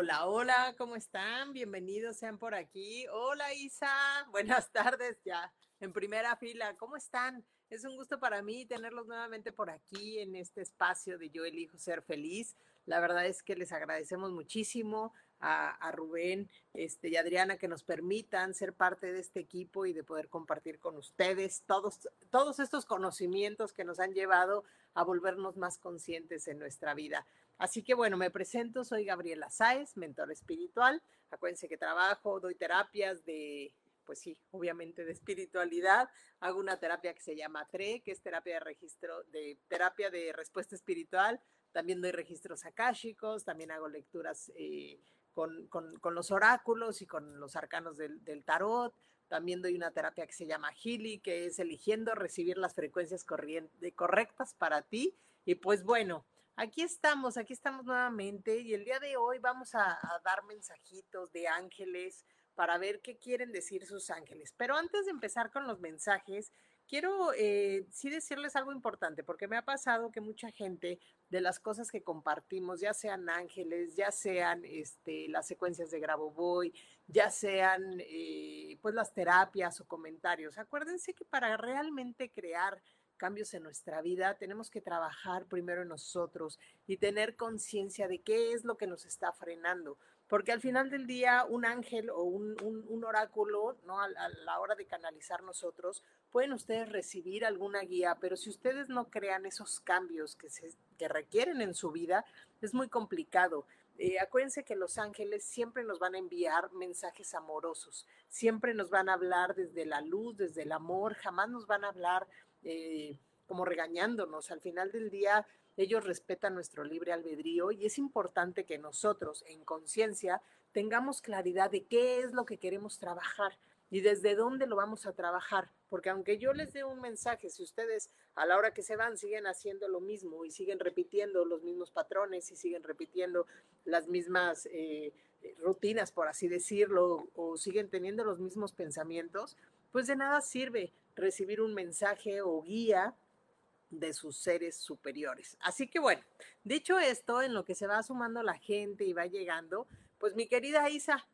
Hola, hola, ¿cómo están? Bienvenidos sean por aquí. Hola Isa, buenas tardes ya en primera fila. ¿Cómo están? Es un gusto para mí tenerlos nuevamente por aquí en este espacio de Yo elijo ser feliz. La verdad es que les agradecemos muchísimo a, Rubén este, y Adriana que nos permitan ser parte de este equipo y de poder compartir con ustedes todos, todos estos conocimientos que nos han llevado a volvernos más conscientes en nuestra vida. Así que bueno, me presento, soy Gabriela Sáez, mentor espiritual. Acuérdense que trabajo, doy terapias de pues sí, obviamente de espiritualidad. Hago una terapia que se llama TRE, que es terapia de registro, de terapia de respuesta espiritual. También doy registros akáshicos, también hago lecturas eh, con, los oráculos y con los arcanos del, tarot. También doy una terapia que se llama Healy, que es eligiendo recibir las frecuencias correctas para ti. Y pues bueno, aquí estamos, aquí estamos nuevamente y el día de hoy vamos a dar mensajitos de ángeles, para ver qué quieren decir sus ángeles. Pero antes de empezar con los mensajes, quiero eh, sí decirles algo importante, porque me ha pasado que mucha gente de las cosas que compartimos, ya sean ángeles, ya sean este, las secuencias de Grabovoi, ya sean eh, pues las terapias o comentarios, acuérdense que para realmente crear cambios en nuestra vida, tenemos que trabajar primero en nosotros y tener conciencia de qué es lo que nos está frenando porque al final del día un ángel o un, oráculo, ¿no? A, la hora de canalizar nosotros, pueden ustedes recibir alguna guía, pero si ustedes no crean esos cambios que, se, que requieren en su vida, es muy complicado. Eh, acuérdense que los ángeles siempre nos van a enviar mensajes amorosos, siempre nos van a hablar desde la luz, desde el amor, jamás nos van a hablar eh, como regañándonos. Al final del día, ellos respetan nuestro libre albedrío y es importante que nosotros en conciencia tengamos claridad de qué es lo que queremos trabajar y desde dónde lo vamos a trabajar. Porque aunque yo les dé un mensaje, si ustedes a la hora que se van siguen haciendo lo mismo y siguen repitiendo los mismos patrones y siguen repitiendo las mismas eh, rutinas, por así decirlo, o siguen teniendo los mismos pensamientos, pues de nada sirve recibir un mensaje o guía de sus seres superiores. Así que bueno, dicho esto, en lo que se va sumando la gente y va llegando, pues mi querida Isa,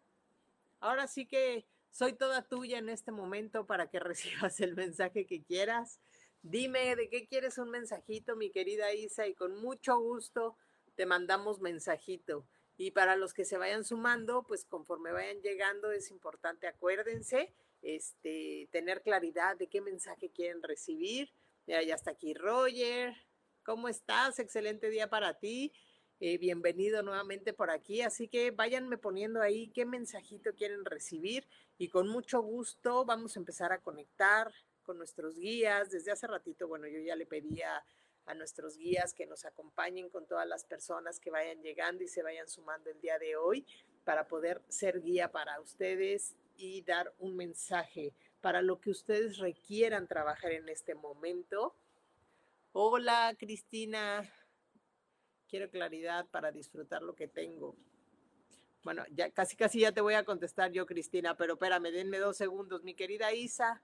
ahora sí que soy toda tuya en este momento para que recibas el mensaje que quieras. Dime de qué quieres un mensajito, mi querida Isa, y con mucho gusto te mandamos mensajito. Y para los que se vayan sumando, pues conforme vayan llegando, es importante, acuérdense, este, tener claridad de qué mensaje quieren recibir ya, ya está aquí Roger. ¿Cómo estás? Excelente día para ti. Eh, bienvenido nuevamente por aquí. Así que váyanme poniendo ahí qué mensajito quieren recibir y con mucho gusto vamos a empezar a conectar con nuestros guías. Desde hace ratito, bueno, yo ya le pedía a nuestros guías que nos acompañen con todas las personas que vayan llegando y se vayan sumando el día de hoy para poder ser guía para ustedes y dar un mensaje para lo que ustedes requieran trabajar en este momento. Hola, Cristina. Quiero claridad para disfrutar lo que tengo. Bueno, ya casi casi ya te voy a contestar yo, Cristina, pero espérame, denme dos segundos. Mi querida Isa,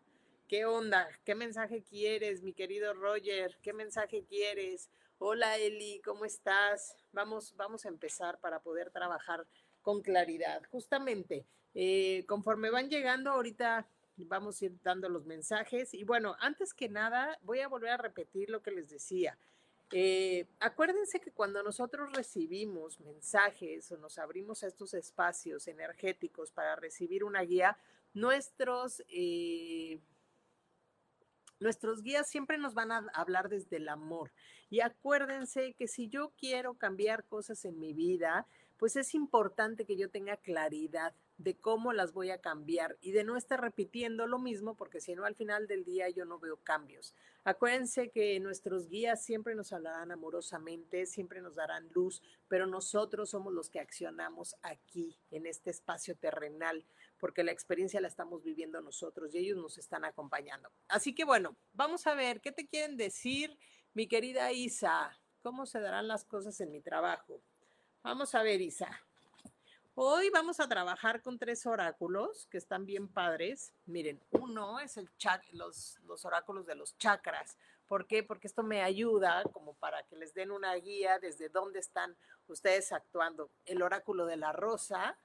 ¿qué onda? ¿Qué mensaje quieres, mi querido Roger? ¿Qué mensaje quieres? Hola, Eli, ¿cómo estás? Vamos, vamos a empezar para poder trabajar con claridad. Justamente, eh, conforme van llegando, ahorita vamos a ir dando los mensajes. Y bueno, antes que nada, voy a volver a repetir lo que les decía. Eh, acuérdense que cuando nosotros recibimos mensajes o nos abrimos a estos espacios energéticos para recibir una guía, nuestros, eh, nuestros guías siempre nos van a hablar desde el amor. Y acuérdense que si yo quiero cambiar cosas en mi vida, pues es importante que yo tenga claridad de cómo las voy a cambiar y de no estar repitiendo lo mismo, porque si no, al final del día yo no veo cambios. Acuérdense que nuestros guías siempre nos hablarán amorosamente, siempre nos darán luz, pero nosotros somos los que accionamos aquí, en este espacio terrenal. porque la experiencia la estamos viviendo nosotros y ellos nos están acompañando. Así que bueno, vamos a ver, ¿qué te quieren decir, mi querida Isa? ¿Cómo se darán las cosas en mi trabajo? Vamos a ver, Isa. Hoy vamos a trabajar con tres oráculos que están bien padres. Miren, uno es el los, los oráculos de los chakras. ¿Por qué? Porque esto me ayuda como para que les den una guía desde dónde están ustedes actuando. El oráculo de la rosa,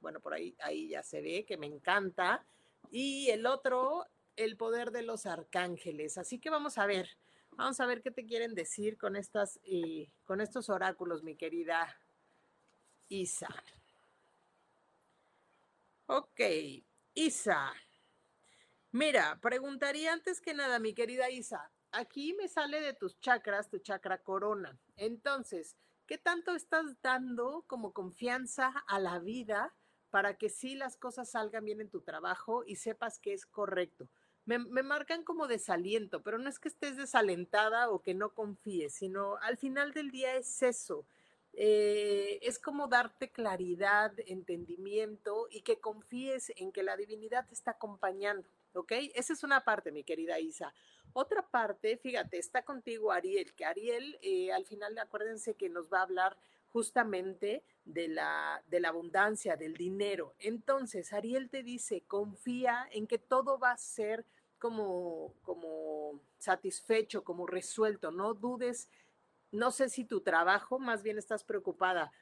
bueno, por ahí, ahí ya se ve que me encanta. Y el otro, el poder de los arcángeles. Así que vamos a ver, vamos a ver qué te quieren decir con, estas, eh, con estos oráculos, mi querida Isa. Ok, Isa. Mira, preguntaría antes que nada, mi querida Isa, aquí me sale de tus chakras, tu chakra corona. Entonces, ¿qué tanto estás dando como confianza a la vida para que sí las cosas salgan bien en tu trabajo y sepas que es correcto? Me, marcan como desaliento, pero no es que estés desalentada o que no confíes, sino al final del día es eso, eh, es como darte claridad, entendimiento y que confíes en que la divinidad te está acompañando, ¿ok? Esa es una parte, mi querida Isa. Otra parte, fíjate, está contigo Ariel, que Ariel eh, al final acuérdense que nos va a hablar justamente de la, de la abundancia, del dinero. Entonces, Ariel te dice, confía en que todo va a ser como, como satisfecho, como resuelto, no dudes no sé si tu trabajo, más bien estás preocupada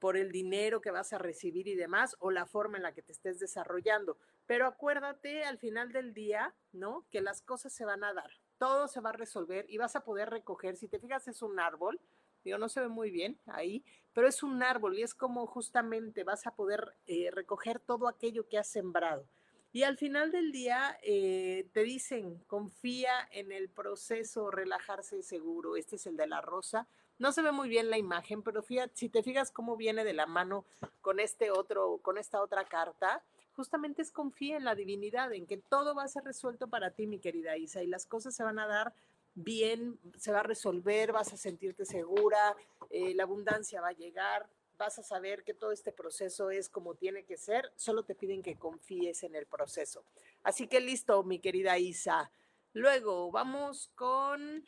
por el dinero que vas a recibir y demás, o la forma en la que te estés desarrollando. Pero acuérdate al final del día, ¿no? Que las cosas se van a dar, todo se va a resolver y vas a poder recoger. Si te fijas, es un árbol, digo, no se ve muy bien ahí, pero es un árbol y es como justamente vas a poder eh, recoger todo aquello que has sembrado. Y al final del día eh, te dicen, confía en el proceso, relajarse seguro. Este es el de la rosa. No se ve muy bien la imagen, pero fíjate, si te fijas cómo viene de la mano con este otro, con esta otra carta, justamente es confía en la divinidad, en que todo va a ser resuelto para ti, mi querida Isa, y las cosas se van a dar bien, se va a resolver, vas a sentirte segura, eh, la abundancia va a llegar, vas a saber que todo este proceso es como tiene que ser, solo te piden que confíes en el proceso. Así que listo, mi querida Isa. Luego vamos con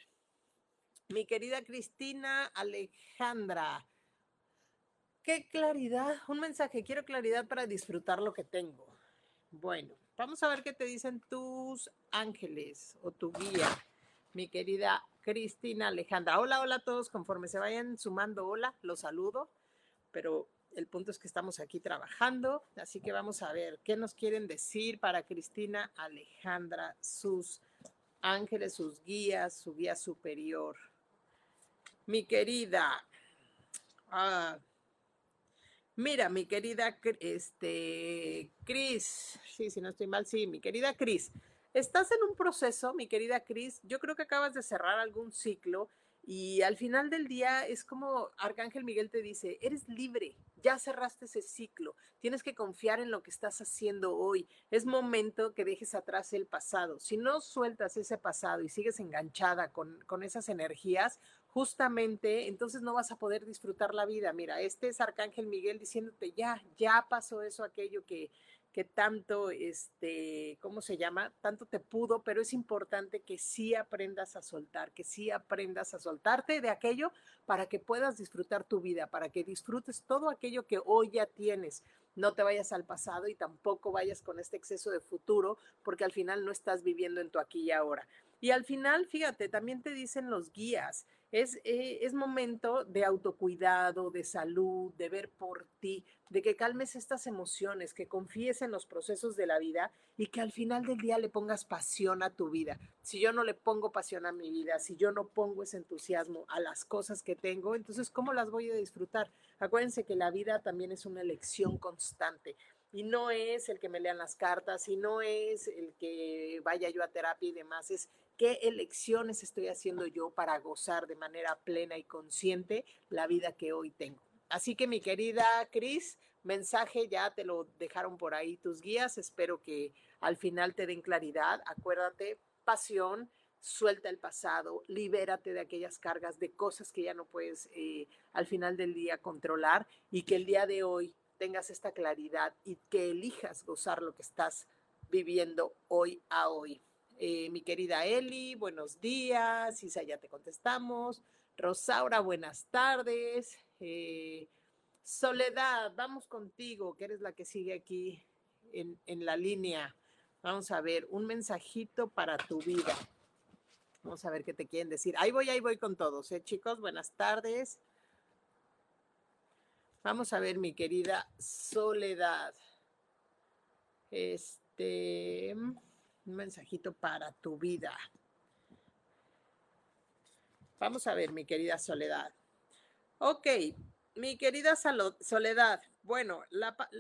mi querida Cristina Alejandra. Qué claridad, un mensaje, quiero claridad para disfrutar lo que tengo. Bueno, vamos a ver qué te dicen tus ángeles o tu guía, mi querida Cristina Alejandra. Hola, hola a todos, conforme se vayan sumando, hola, los saludo pero el punto es que estamos aquí trabajando, así que vamos a ver qué nos quieren decir para Cristina Alejandra, sus ángeles, sus guías, su guía superior. Mi querida, ah, mira, mi querida este, Cris, sí, si no estoy mal, sí, mi querida Cris, estás en un proceso, mi querida Cris, yo creo que acabas de cerrar algún ciclo y al final del día es como Arcángel Miguel te dice, eres libre, ya cerraste ese ciclo, tienes que confiar en lo que estás haciendo hoy. Es momento que dejes atrás el pasado. Si no sueltas ese pasado y sigues enganchada con, con esas energías, justamente entonces no vas a poder disfrutar la vida. Mira, este es Arcángel Miguel diciéndote, ya, ya pasó eso, aquello que, que tanto, este, ¿cómo se llama? Tanto te pudo, pero es importante que sí aprendas a soltar, que sí aprendas a soltarte de aquello para que puedas disfrutar tu vida, para que disfrutes todo aquello que hoy ya tienes. No te vayas al pasado y tampoco vayas con este exceso de futuro, porque al final no estás viviendo en tu aquí y ahora. Y al final, fíjate, también te dicen los guías, es, eh, es momento de autocuidado, de salud, de ver por ti, de que calmes estas emociones, que confíes en los procesos de la vida y que al final del día le pongas pasión a tu vida. Si yo no le pongo pasión a mi vida, si yo no pongo ese entusiasmo a las cosas que tengo, entonces ¿cómo las voy a disfrutar? Acuérdense que la vida también es una elección constante y no es el que me lean las cartas y no es el que vaya yo a terapia y demás, es qué elecciones estoy haciendo yo para gozar de manera plena y consciente la vida que hoy tengo. Así que mi querida Cris, mensaje ya te lo dejaron por ahí tus guías, espero que al final te den claridad, acuérdate, pasión, suelta el pasado, libérate de aquellas cargas de cosas que ya no puedes eh, al final del día controlar y que el día de hoy tengas esta claridad y que elijas gozar lo que estás viviendo hoy a hoy. Eh, mi querida Eli, buenos días. Isa, ya te contestamos. Rosaura, buenas tardes. Eh, Soledad, vamos contigo, que eres la que sigue aquí en, en la línea. Vamos a ver, un mensajito para tu vida. Vamos a ver qué te quieren decir. Ahí voy, ahí voy con todos, ¿eh, chicos? Buenas tardes. Vamos a ver, mi querida Soledad. Este, un mensajito para tu vida. Vamos a ver, mi querida Soledad. Ok, mi querida Soledad. Bueno,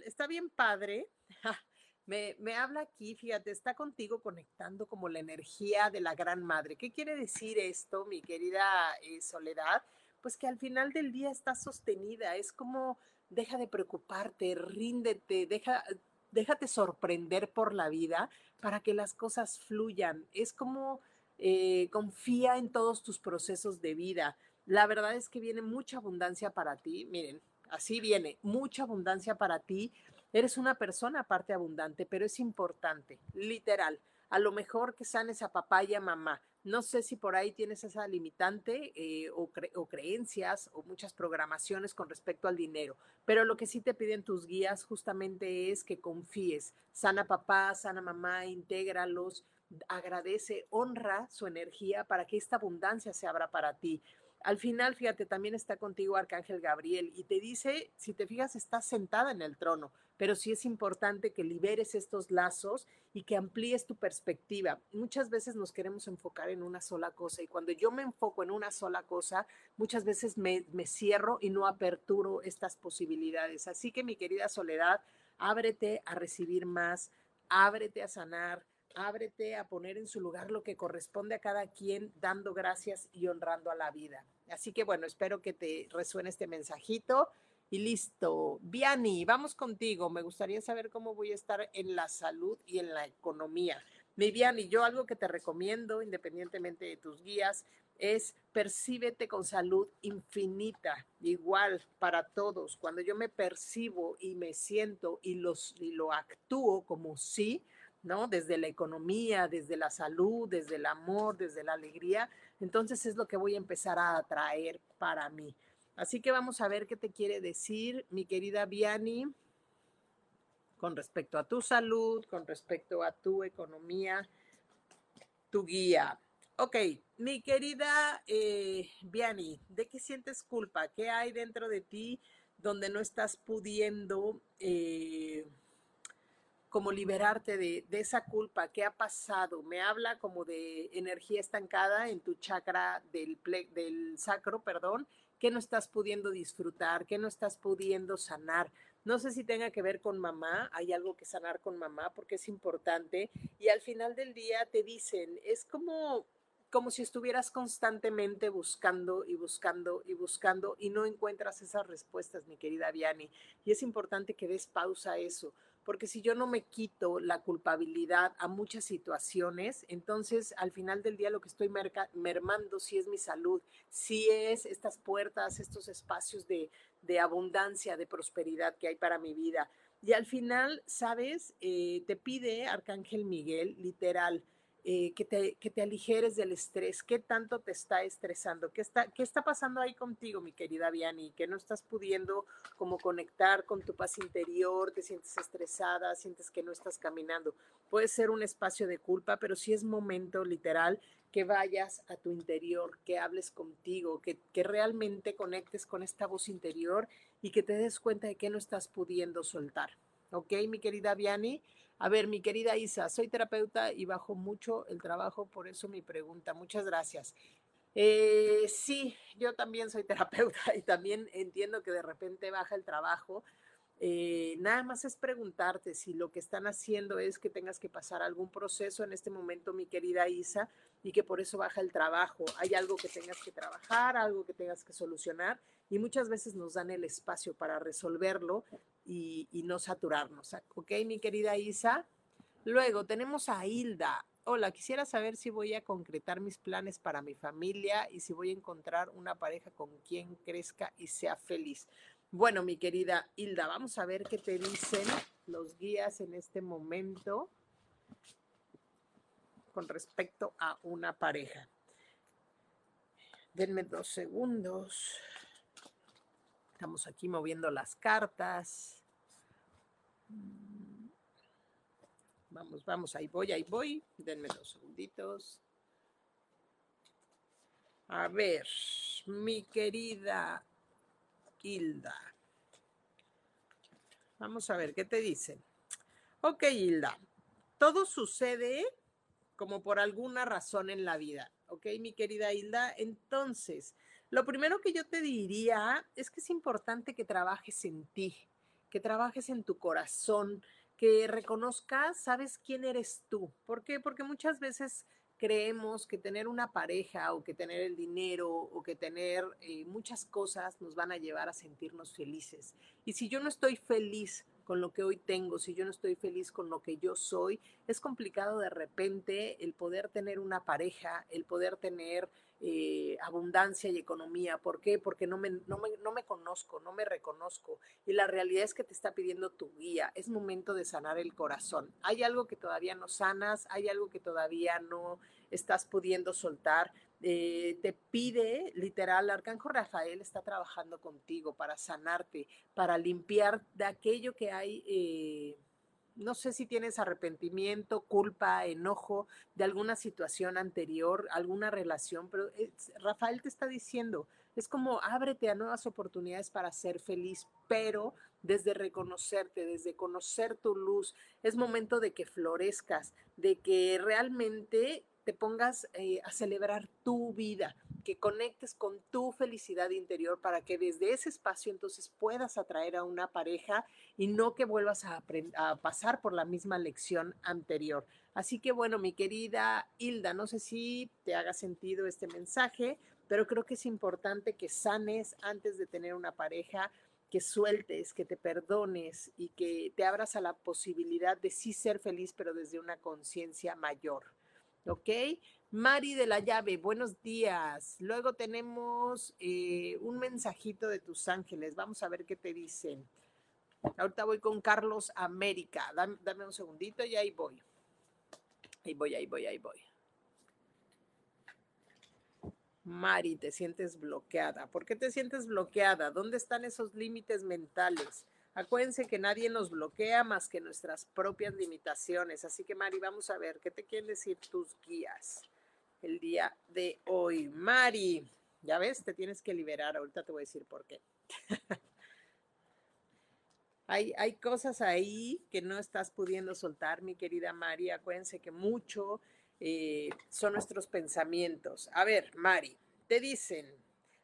está bien padre. Me, me, habla aquí, fíjate, está contigo conectando como la energía de la gran madre. ¿Qué quiere decir esto, mi querida eh, Soledad? Pues que al final del día está sostenida, es como deja de preocuparte, ríndete, deja, déjate sorprender por la vida para que las cosas fluyan. Es como eh, confía en todos tus procesos de vida. La verdad es que viene mucha abundancia para ti. Miren, así viene, mucha abundancia para ti Eres una persona aparte abundante, pero es importante, literal. A lo mejor que sanes a papá y a mamá. No sé si por ahí tienes esa limitante eh, o, o, creencias o muchas programaciones con respecto al dinero, pero lo que sí te piden tus guías justamente es que confíes. Sana papá, sana mamá, intégralos, agradece, honra su energía para que esta abundancia se abra para ti. Al final, fíjate, también está contigo Arcángel Gabriel y te dice, si te fijas, estás sentada en el trono, pero sí es importante que liberes estos lazos y que amplíes tu perspectiva. Muchas veces nos queremos enfocar en una sola cosa y cuando yo me enfoco en una sola cosa, muchas veces me, me cierro y no aperturo estas posibilidades. Así que mi querida Soledad, ábrete a recibir más, ábrete a sanar, ábrete a poner en su lugar lo que corresponde a cada quien, dando gracias y honrando a la vida. Así que bueno, espero que te resuene este mensajito. Y listo. Viani, vamos contigo. Me gustaría saber cómo voy a estar en la salud y en la economía. Mi Viani, yo algo que te recomiendo, independientemente de tus guías, es percíbete con salud infinita, igual para todos. Cuando yo me percibo y me siento y, los, y lo actúo como sí, ¿no? Desde la economía, desde la salud, desde el amor, desde la alegría, entonces es lo que voy a empezar a atraer para mí. Así que vamos a ver qué te quiere decir mi querida Viani con respecto a tu salud, con respecto a tu economía, tu guía. Ok, mi querida eh, Viani, ¿de qué sientes culpa? ¿Qué hay dentro de ti donde no estás pudiendo... Eh, como liberarte de, esa culpa, qué ha pasado. Me habla como de energía estancada en tu chakra del, del sacro, perdón, que no estás pudiendo disfrutar, que no estás pudiendo sanar. No sé si tenga que ver con mamá, hay algo que sanar con mamá porque es importante y al final del día te dicen, es como como si estuvieras constantemente buscando y buscando y buscando y no encuentras esas respuestas, mi querida Viani. Y es importante que des pausa a eso, porque si yo no me quito la culpabilidad a muchas situaciones, entonces al final del día lo que estoy mermando sí es mi salud, sí es estas puertas, estos espacios de, abundancia, de prosperidad que hay para mi vida. Y al final, ¿sabes? Eh, te pide Arcángel Miguel, literal, eh, que, te, que, te, aligeres del estrés, qué tanto te está estresando, ¿Qué está, qué está pasando ahí contigo, mi querida Viani, que no estás pudiendo como conectar con tu paz interior, te sientes estresada, sientes que no estás caminando. Puede ser un espacio de culpa, pero sí es momento literal que vayas a tu interior, que hables contigo, que, que realmente conectes con esta voz interior y que te des cuenta de que no estás pudiendo soltar. ¿Ok, mi querida Viani? A ver, mi querida Isa, soy terapeuta y bajo mucho el trabajo, por eso mi pregunta. Muchas gracias. Eh, sí, yo también soy terapeuta y también entiendo que de repente baja el trabajo. Eh, nada más es preguntarte si lo que están haciendo es que tengas que pasar algún proceso en este momento, mi querida Isa, y que por eso baja el trabajo. Hay algo que tengas que trabajar, algo que tengas que solucionar y muchas veces nos dan el espacio para resolverlo y, no saturarnos. ¿Ok, mi querida Isa? Luego tenemos a Hilda. Hola, quisiera saber si voy a concretar mis planes para mi familia y si voy a encontrar una pareja con quien crezca y sea feliz. Bueno, mi querida Hilda, vamos a ver qué te dicen los guías en este momento con respecto a una pareja. Denme dos segundos. Estamos aquí moviendo las cartas. Vamos, vamos, ahí voy, ahí voy. Denme dos segunditos. A ver, mi querida Hilda. Vamos a ver qué te dicen. Ok, Hilda. Todo sucede como por alguna razón en la vida. Ok, mi querida Hilda. Entonces, lo primero que yo te diría es que es importante que trabajes en ti, que trabajes en tu corazón, que reconozcas, sabes quién eres tú. ¿Por qué? Porque muchas veces creemos que tener una pareja o que tener el dinero o que tener eh, muchas cosas nos van a llevar a sentirnos felices. Y si yo no estoy feliz con lo que hoy tengo, si yo no estoy feliz con lo que yo soy, es complicado de repente el poder tener una pareja, el poder tener eh, abundancia y economía. ¿Por qué? Porque no me, no, me, no me conozco, no me reconozco. Y la realidad es que te está pidiendo tu guía. Es momento de sanar el corazón. Hay algo que todavía no sanas, hay algo que todavía no estás pudiendo soltar. Eh, te pide, literal, Arcángel Rafael está trabajando contigo para sanarte, para limpiar de aquello que hay. Eh, no sé si tienes arrepentimiento, culpa, enojo de alguna situación anterior, alguna relación, pero Rafael te está diciendo, es como ábrete a nuevas oportunidades para ser feliz, pero desde reconocerte, desde conocer tu luz, es momento de que florezcas, de que realmente te pongas eh, a celebrar tu vida, que conectes con tu felicidad interior para que desde ese espacio entonces puedas atraer a una pareja y no que vuelvas a, a pasar por la misma lección anterior. Así que bueno, mi querida Hilda, no sé si te haga sentido este mensaje, pero creo que es importante que sanes antes de tener una pareja, que sueltes, que te perdones y que te abras a la posibilidad de sí ser feliz, pero desde una conciencia mayor. ¿Ok? Mari de la llave, buenos días. Luego tenemos eh, un mensajito de tus ángeles. Vamos a ver qué te dicen. Ahorita voy con Carlos América. Dame, dame un segundito y ahí voy. Ahí voy, ahí voy, ahí voy. Mari, te sientes bloqueada. ¿Por qué te sientes bloqueada? ¿Dónde están esos límites mentales? Acuérdense que nadie nos bloquea más que nuestras propias limitaciones. Así que, Mari, vamos a ver qué te quieren decir tus guías el día de hoy. Mari, ya ves, te tienes que liberar. Ahorita te voy a decir por qué. hay, hay cosas ahí que no estás pudiendo soltar, mi querida Mari. Acuérdense que mucho eh, son nuestros pensamientos. A ver, Mari, te dicen,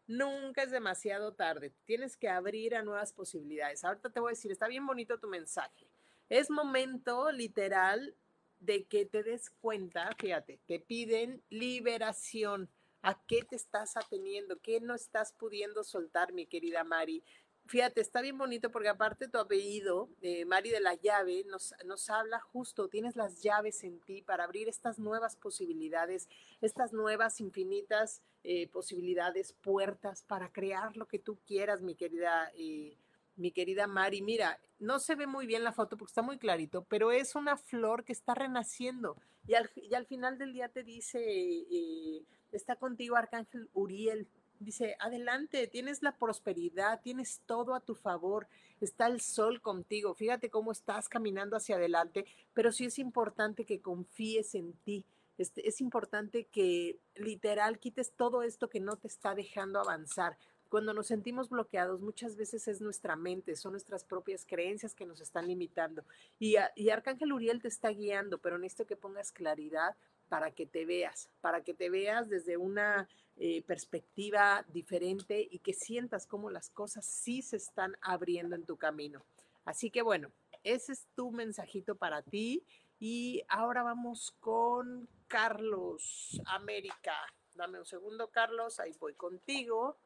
nunca es demasiado tarde. Tienes que abrir a nuevas posibilidades. Ahorita te voy a decir, está bien bonito tu mensaje. Es momento literal de que te des cuenta, fíjate, te piden liberación. ¿A qué te estás ateniendo? ¿Qué no estás pudiendo soltar, mi querida Mari? Fíjate, está bien bonito porque aparte tu apellido, eh, Mari de la llave, nos, nos habla justo, tienes las llaves en ti para abrir estas nuevas posibilidades, estas nuevas infinitas eh, posibilidades, puertas para crear lo que tú quieras, mi querida eh, mi querida Mari. Mira, no se ve muy bien la foto porque está muy clarito, pero es una flor que está renaciendo. Y al, al final del día te dice, eh, está contigo Arcángel Uriel. Dice, adelante, tienes la prosperidad, tienes todo a tu favor, está el sol contigo. Fíjate cómo estás caminando hacia adelante, pero sí es importante que confíes en ti. Este, es importante que literal quites todo esto que no te está dejando avanzar. Cuando nos sentimos bloqueados, muchas veces es nuestra mente, son nuestras propias creencias que nos están limitando. Y, Arcángel Uriel te está guiando, pero necesito que pongas claridad para que te veas, para que te veas desde una eh, perspectiva diferente y que sientas cómo las cosas sí se están abriendo en tu camino. Así que bueno, ese es tu mensajito para ti. Y ahora vamos con Carlos América. Dame un segundo, Carlos, ahí voy contigo.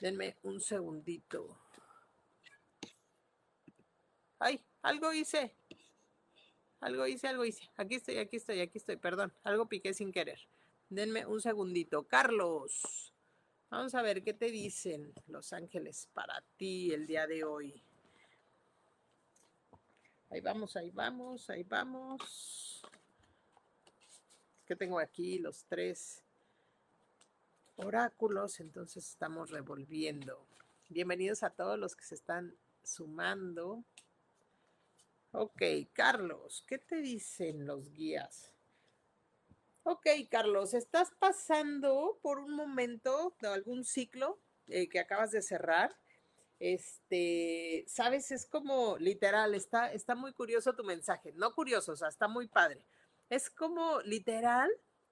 Denme un segundito. Ay, algo hice. Algo hice, algo hice. Aquí estoy, aquí estoy, aquí estoy. Perdón, algo piqué sin querer. Denme un segundito. Carlos. Vamos a ver qué te dicen los ángeles para ti el día de hoy. Ahí vamos, ahí vamos, ahí vamos. que tengo aquí los tres oráculos, entonces estamos revolviendo. Bienvenidos a todos los que se están sumando. Ok, Carlos, ¿qué te dicen los guías? Ok, Carlos, estás pasando por un momento de algún ciclo eh, que acabas de cerrar. Este, sabes, es como literal, está, está muy curioso tu mensaje. No curioso, o sea, está muy padre. Es como literal,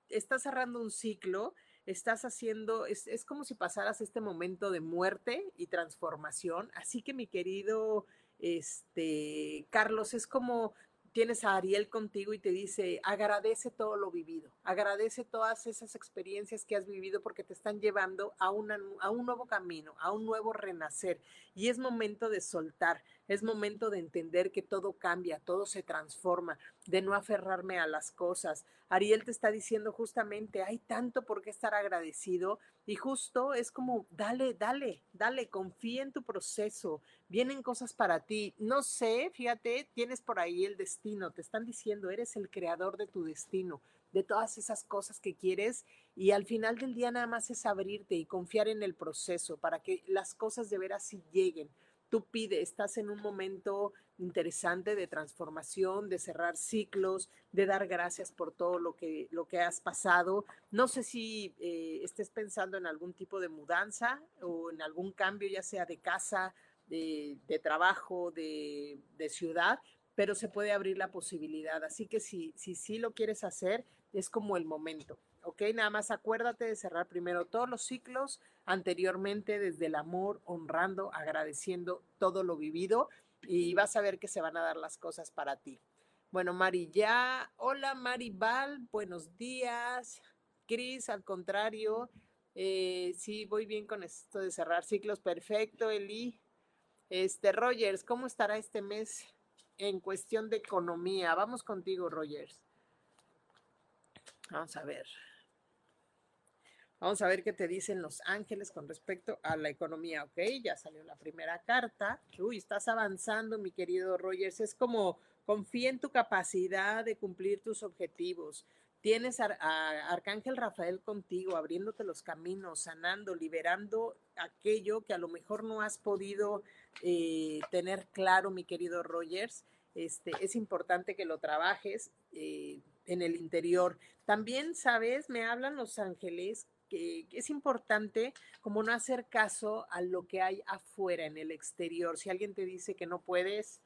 estás cerrando un ciclo, estás haciendo, es, es como si pasaras este momento de muerte y transformación. Así que mi querido este, Carlos, es como tienes a Ariel contigo y te dice, agradece todo lo vivido, agradece todas esas experiencias que has vivido porque te están llevando a, a un nuevo camino, a un nuevo renacer. Y es momento de soltar, es momento de entender que todo cambia, todo se transforma, de no aferrarme a las cosas. Ariel te está diciendo justamente, hay tanto por qué estar agradecido y justo es como, dale, dale, dale, confía en tu proceso, vienen cosas para ti. No sé, fíjate, tienes por ahí el destino, te están diciendo, eres el creador de tu destino de todas esas cosas que quieres y al final del día nada más es abrirte y confiar en el proceso para que las cosas de veras sí lleguen tú pides, estás en un momento interesante de transformación, de cerrar ciclos, de dar gracias por todo lo que, lo que has pasado. No sé si eh, estés pensando en algún tipo de mudanza o en algún cambio, ya sea de casa, de, trabajo, de, de, ciudad, pero se puede abrir la posibilidad. Así que si sí si, lo quieres hacer, es como el momento. ¿ok? Nada más acuérdate de cerrar primero todos los ciclos anteriormente desde el amor, honrando, agradeciendo todo lo vivido y vas a ver que se van a dar las cosas para ti. Bueno, Mari ya, hola Maribal, buenos días. Cris, al contrario, eh, sí, voy bien con esto de cerrar ciclos, perfecto, Eli. Este, Rogers, ¿cómo estará este mes en cuestión de economía? Vamos contigo, Rogers. Vamos a ver. Vamos a ver qué te dicen los ángeles con respecto a la economía, ¿ok? Ya salió la primera carta. Uy, estás avanzando, mi querido Rogers. Es como confía en tu capacidad de cumplir tus objetivos. Tienes a, Arcángel Rafael contigo, abriéndote los caminos, sanando, liberando aquello que a lo mejor no has podido eh, tener claro, mi querido Rogers. Este, es importante que lo trabajes eh, en el interior. También, sabes, me hablan los ángeles que, es importante como no hacer caso a lo que hay afuera, en el exterior. Si alguien te dice que no puedes,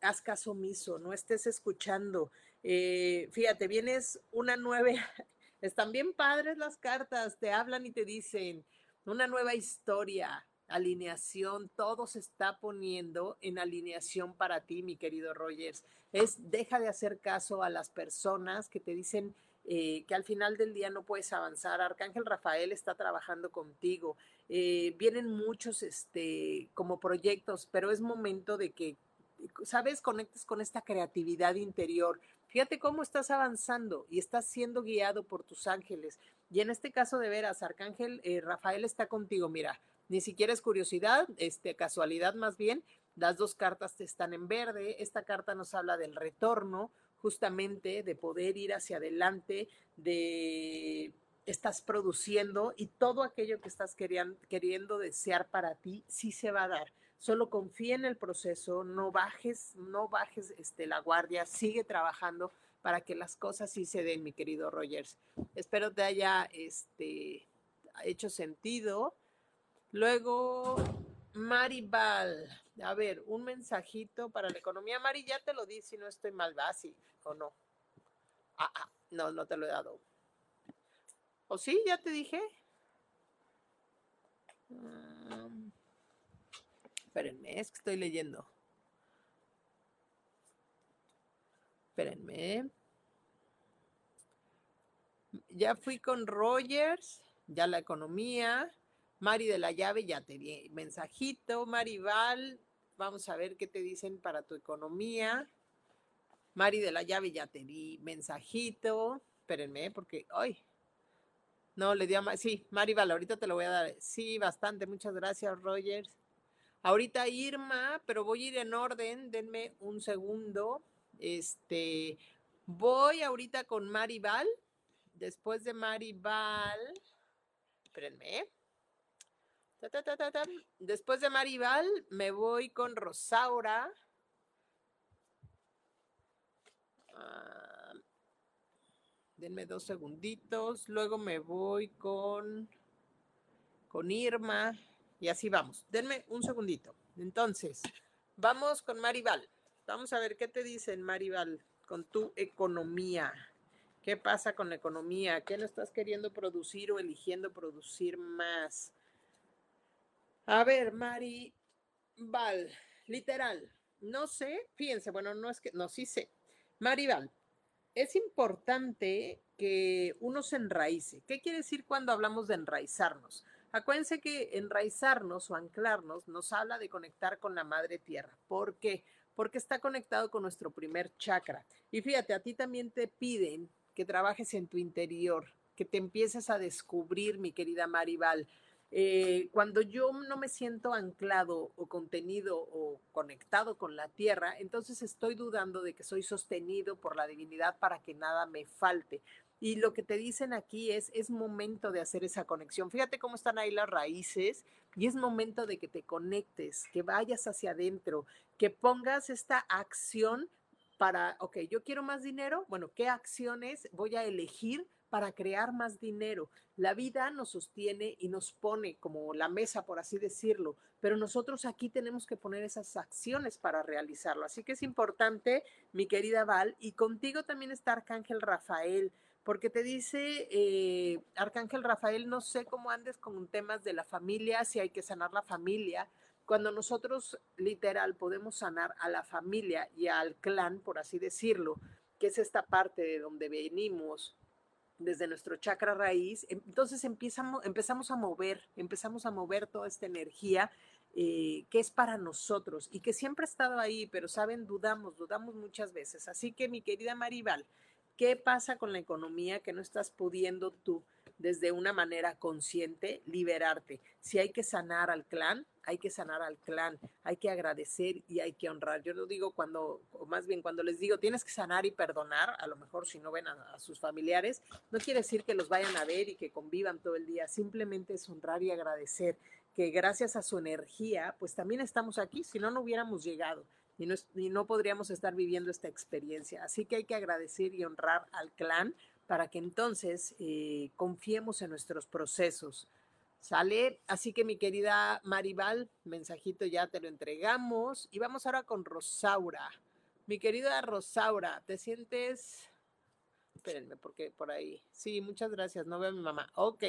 haz caso omiso, no estés escuchando. Eh, fíjate, vienes una nueva, están bien padres las cartas, te hablan y te dicen una nueva historia, alineación, todo se está poniendo en alineación para ti, mi querido Rogers. Es deja de hacer caso a las personas que te dicen eh, que al final del día no puedes avanzar. Arcángel Rafael está trabajando contigo. Eh, vienen muchos este, como proyectos, pero es momento de que, sabes, conectes con esta creatividad interior. Fíjate cómo estás avanzando y estás siendo guiado por tus ángeles. Y en este caso de veras, Arcángel eh, Rafael está contigo. Mira, ni siquiera es curiosidad, este, casualidad más bien. Las dos cartas están en verde. Esta carta nos habla del retorno, justamente de poder ir hacia adelante, de estás produciendo y todo aquello que estás queriendo, queriendo desear para ti sí se va a dar. Solo confía en el proceso, no bajes, no bajes este, la guardia, sigue trabajando para que las cosas sí se den, mi querido Rogers. Espero te haya este, hecho sentido. Luego, Maribal, a ver, un mensajito para la economía. Mari, ya te lo di si no estoy mal, ¿va? O no. Ah, ah, no, no te lo he dado. ¿O sí? ¿Ya te dije? Um, espérenme, es que estoy leyendo. Espérenme. Ya fui con Rogers, ya la economía. Mari de la llave, ya te di mensajito. Maribal, vamos a ver qué te dicen para tu economía. Mari de la llave, ya te di mensajito. Espérenme, porque hoy. No, le dio a, sí, Maribal, ahorita te lo voy a dar. Sí, bastante, muchas gracias, Rogers. Ahorita Irma, pero voy a ir en orden, denme un segundo. Este, voy ahorita con Maribal. Después de Maribal, espérenme. Después de Maribal, me voy con Rosaura. Ah, denme dos segunditos. Luego me voy con, con Irma. Y así vamos. Denme un segundito. Entonces, vamos con Maribal. Vamos a ver qué te dicen, Maribal, con tu economía. ¿Qué pasa con la economía? ¿Qué no estás queriendo producir o eligiendo producir más? A ver, Mari Val, literal, no sé, fíjense, bueno, no es que, no, sí sé. Maribal, es importante que uno se enraíce. ¿Qué quiere decir cuando hablamos de enraizarnos? Acuérdense que enraizarnos o anclarnos nos habla de conectar con la madre tierra. ¿Por qué? Porque está conectado con nuestro primer chakra. Y fíjate, a ti también te piden que trabajes en tu interior, que te empieces a descubrir, mi querida Maribal, eh, cuando yo no me siento anclado o contenido o conectado con la tierra, entonces estoy dudando de que soy sostenido por la divinidad para que nada me falte. Y lo que te dicen aquí es, es momento de hacer esa conexión. Fíjate cómo están ahí las raíces y es momento de que te conectes, que vayas hacia adentro, que pongas esta acción para, ok, yo quiero más dinero, bueno, ¿qué acciones voy a elegir para crear más dinero. La vida nos sostiene y nos pone como la mesa, por así decirlo, pero nosotros aquí tenemos que poner esas acciones para realizarlo. Así que es importante, mi querida Val, y contigo también está Arcángel Rafael, porque te dice, eh, Arcángel Rafael, no sé cómo andes con temas de la familia, si hay que sanar la familia. Cuando nosotros literal podemos sanar a la familia y al clan, por así decirlo, que es esta parte de donde venimos, desde nuestro chakra raíz, entonces empezamos, empezamos a mover, empezamos a mover toda esta energía eh, que es para nosotros y que siempre ha estado ahí, pero saben, dudamos, dudamos muchas veces. Así que mi querida Maribal, ¿qué pasa con la economía que no estás pudiendo tú desde una manera consciente liberarte? Si hay que sanar al clan, hay que sanar al clan, hay que agradecer y hay que honrar. Yo lo digo cuando, o más bien cuando les digo, tienes que sanar y perdonar, a lo mejor si no ven a, sus familiares, no quiere decir que los vayan a ver y que convivan todo el día, simplemente es honrar y agradecer que gracias a su energía, pues también estamos aquí, si no, no hubiéramos llegado. Y no, y no podríamos estar viviendo esta experiencia. Así que hay que agradecer y honrar al clan para que entonces eh, confiemos en nuestros procesos, Sale, así que mi querida Maribal, mensajito ya te lo entregamos. Y vamos ahora con Rosaura. Mi querida Rosaura, ¿te sientes? Espérenme, porque por ahí. Sí, muchas gracias. No veo a mi mamá. Ok,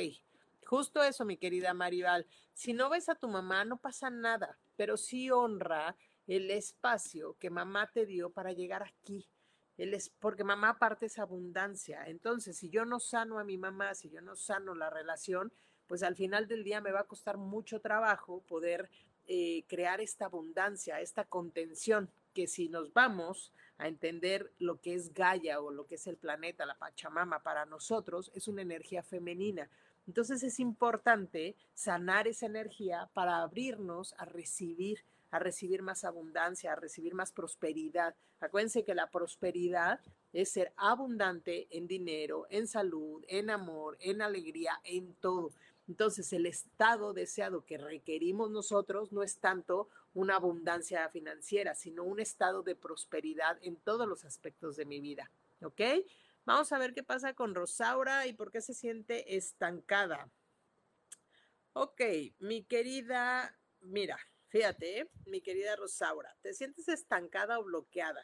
justo eso, mi querida Maribal. Si no ves a tu mamá, no pasa nada, pero sí honra el espacio que mamá te dio para llegar aquí. El es, porque mamá aparte es abundancia. Entonces, si yo no sano a mi mamá, si yo no sano la relación, pues al final del día me va a costar mucho trabajo poder eh, crear esta abundancia, esta contención, que si nos vamos a entender lo que es Gaia o lo que es el planeta, la Pachamama para nosotros, es una energía femenina. Entonces es importante sanar esa energía para abrirnos a recibir, a recibir más abundancia, a recibir más prosperidad. Acuérdense que la prosperidad es ser abundante en dinero, en salud, en amor, en alegría, en todo. Entonces, el estado deseado que requerimos nosotros no es tanto una abundancia financiera, sino un estado de prosperidad en todos los aspectos de mi vida. ¿Ok? Vamos a ver qué pasa con Rosaura y por qué se siente estancada. Ok, mi querida, mira, fíjate, ¿eh? mi querida Rosaura, te sientes estancada o bloqueada.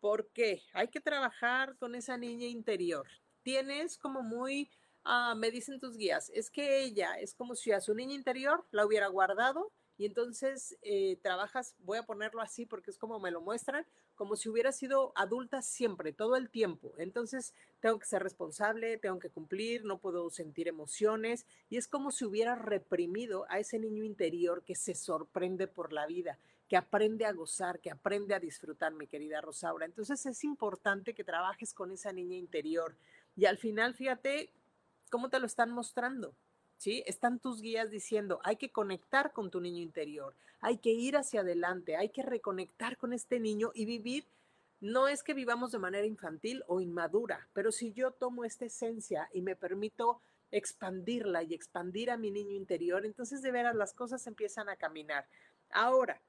¿Por qué? Hay que trabajar con esa niña interior. Tienes como muy Ah, me dicen tus guías, es que ella es como si a su niña interior la hubiera guardado y entonces eh, trabajas, voy a ponerlo así porque es como me lo muestran, como si hubiera sido adulta siempre, todo el tiempo. Entonces tengo que ser responsable, tengo que cumplir, no puedo sentir emociones y es como si hubiera reprimido a ese niño interior que se sorprende por la vida que aprende a gozar, que aprende a disfrutar, mi querida Rosaura. Entonces es importante que trabajes con esa niña interior. Y al final, fíjate, ¿Cómo te lo están mostrando? ¿Sí? Están tus guías diciendo, hay que conectar con tu niño interior, hay que ir hacia adelante, hay que reconectar con este niño y vivir. No es que vivamos de manera infantil o inmadura, pero si yo tomo esta esencia y me permito expandirla y expandir a mi niño interior, entonces de veras las cosas empiezan a caminar. Ahora,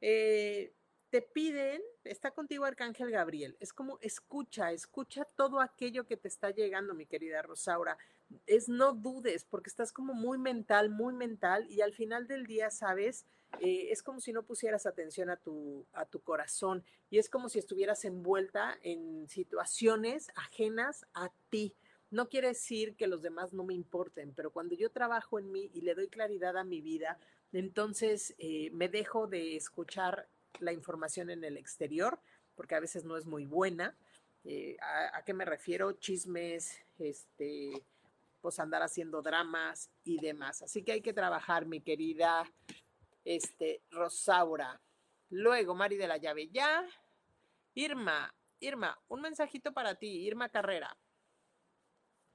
eh, te piden, está contigo Arcángel Gabriel, es como escucha, escucha todo aquello que te está llegando, mi querida Rosaura. Es no dudes, porque estás como muy mental, muy mental, y al final del día, sabes, eh, es como si no pusieras atención a tu, a tu corazón, y es como si estuvieras envuelta en situaciones ajenas a ti. No quiere decir que los demás no me importen, pero cuando yo trabajo en mí y le doy claridad a mi vida, entonces eh, me dejo de escuchar la información en el exterior, porque a veces no es muy buena. Eh, ¿a, qué me refiero? Chismes, este, pues andar haciendo dramas y demás. Así que hay que trabajar, mi querida este, Rosaura. Luego, Mari de la Llave, ya. Irma, Irma, un mensajito para ti, Irma Carrera.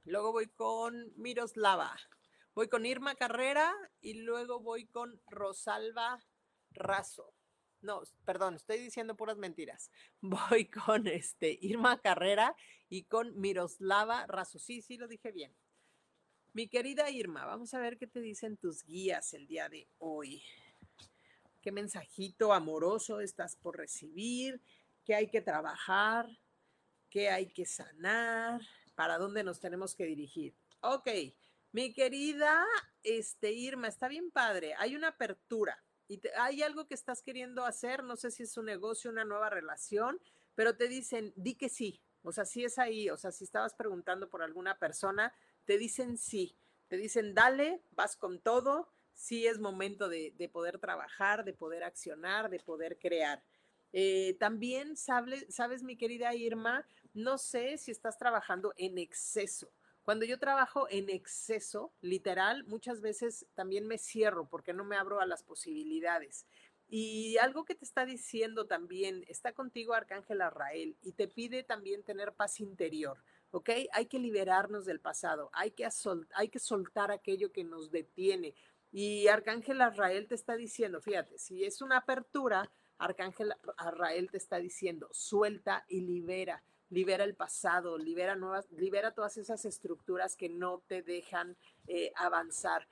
Luego voy con Miroslava. Voy con Irma Carrera y luego voy con Rosalba Razo. No, perdón, estoy diciendo puras mentiras. Voy con este Irma Carrera y con Miroslava Razo. Sí, sí, lo dije bien. Mi querida Irma, vamos a ver qué te dicen tus guías el día de hoy. ¿Qué mensajito amoroso estás por recibir? ¿Qué hay que trabajar? ¿Qué hay que sanar? ¿Para dónde nos tenemos que dirigir? Ok, mi querida este, Irma, está bien padre. Hay una apertura y hay algo que estás queriendo hacer, no sé si es un negocio, una nueva relación, pero te dicen, di que sí. O sea, si es ahí, o sea, si estabas preguntando por alguna persona, te dicen sí. Te dicen, dale, vas con todo, sí es momento de, poder trabajar, de poder accionar, de poder crear. Eh, también, sabes, mi querida Irma, no sé si estás trabajando en exceso. Cuando yo trabajo en exceso, literal, muchas veces también me cierro porque no me abro a las posibilidades. Y algo que te está diciendo también, está contigo Arcángel Arrael y te pide también tener paz interior, ¿ok? Hay que liberarnos del pasado, hay que, hay que soltar aquello que nos detiene. Y Arcángel Arrael te está diciendo, fíjate, si es una apertura, Arcángel Arrael te está diciendo, suelta y libera libera el pasado, libera nuevas, libera todas esas estructuras que no te dejan eh, avanzar.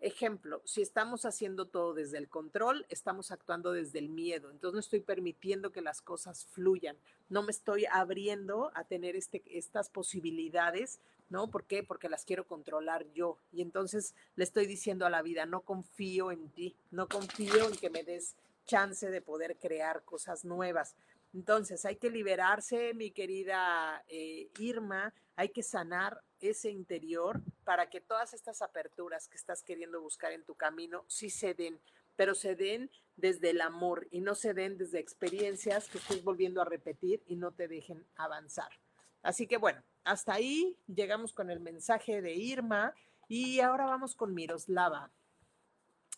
Ejemplo, si estamos haciendo todo desde el control, estamos actuando desde el miedo. Entonces no estoy permitiendo que las cosas fluyan. No me estoy abriendo a tener este, estas posibilidades, ¿no? ¿Por qué? Porque las quiero controlar yo. Y entonces le estoy diciendo a la vida, no confío en ti, no confío en que me des chance de poder crear cosas nuevas. Entonces, hay que liberarse, mi querida eh, Irma, hay que sanar ese interior para que todas estas aperturas que estás queriendo buscar en tu camino sí se den, pero se den desde el amor y no se den desde experiencias que estés volviendo a repetir y no te dejen avanzar. Así que bueno, hasta ahí llegamos con el mensaje de Irma y ahora vamos con Miroslava.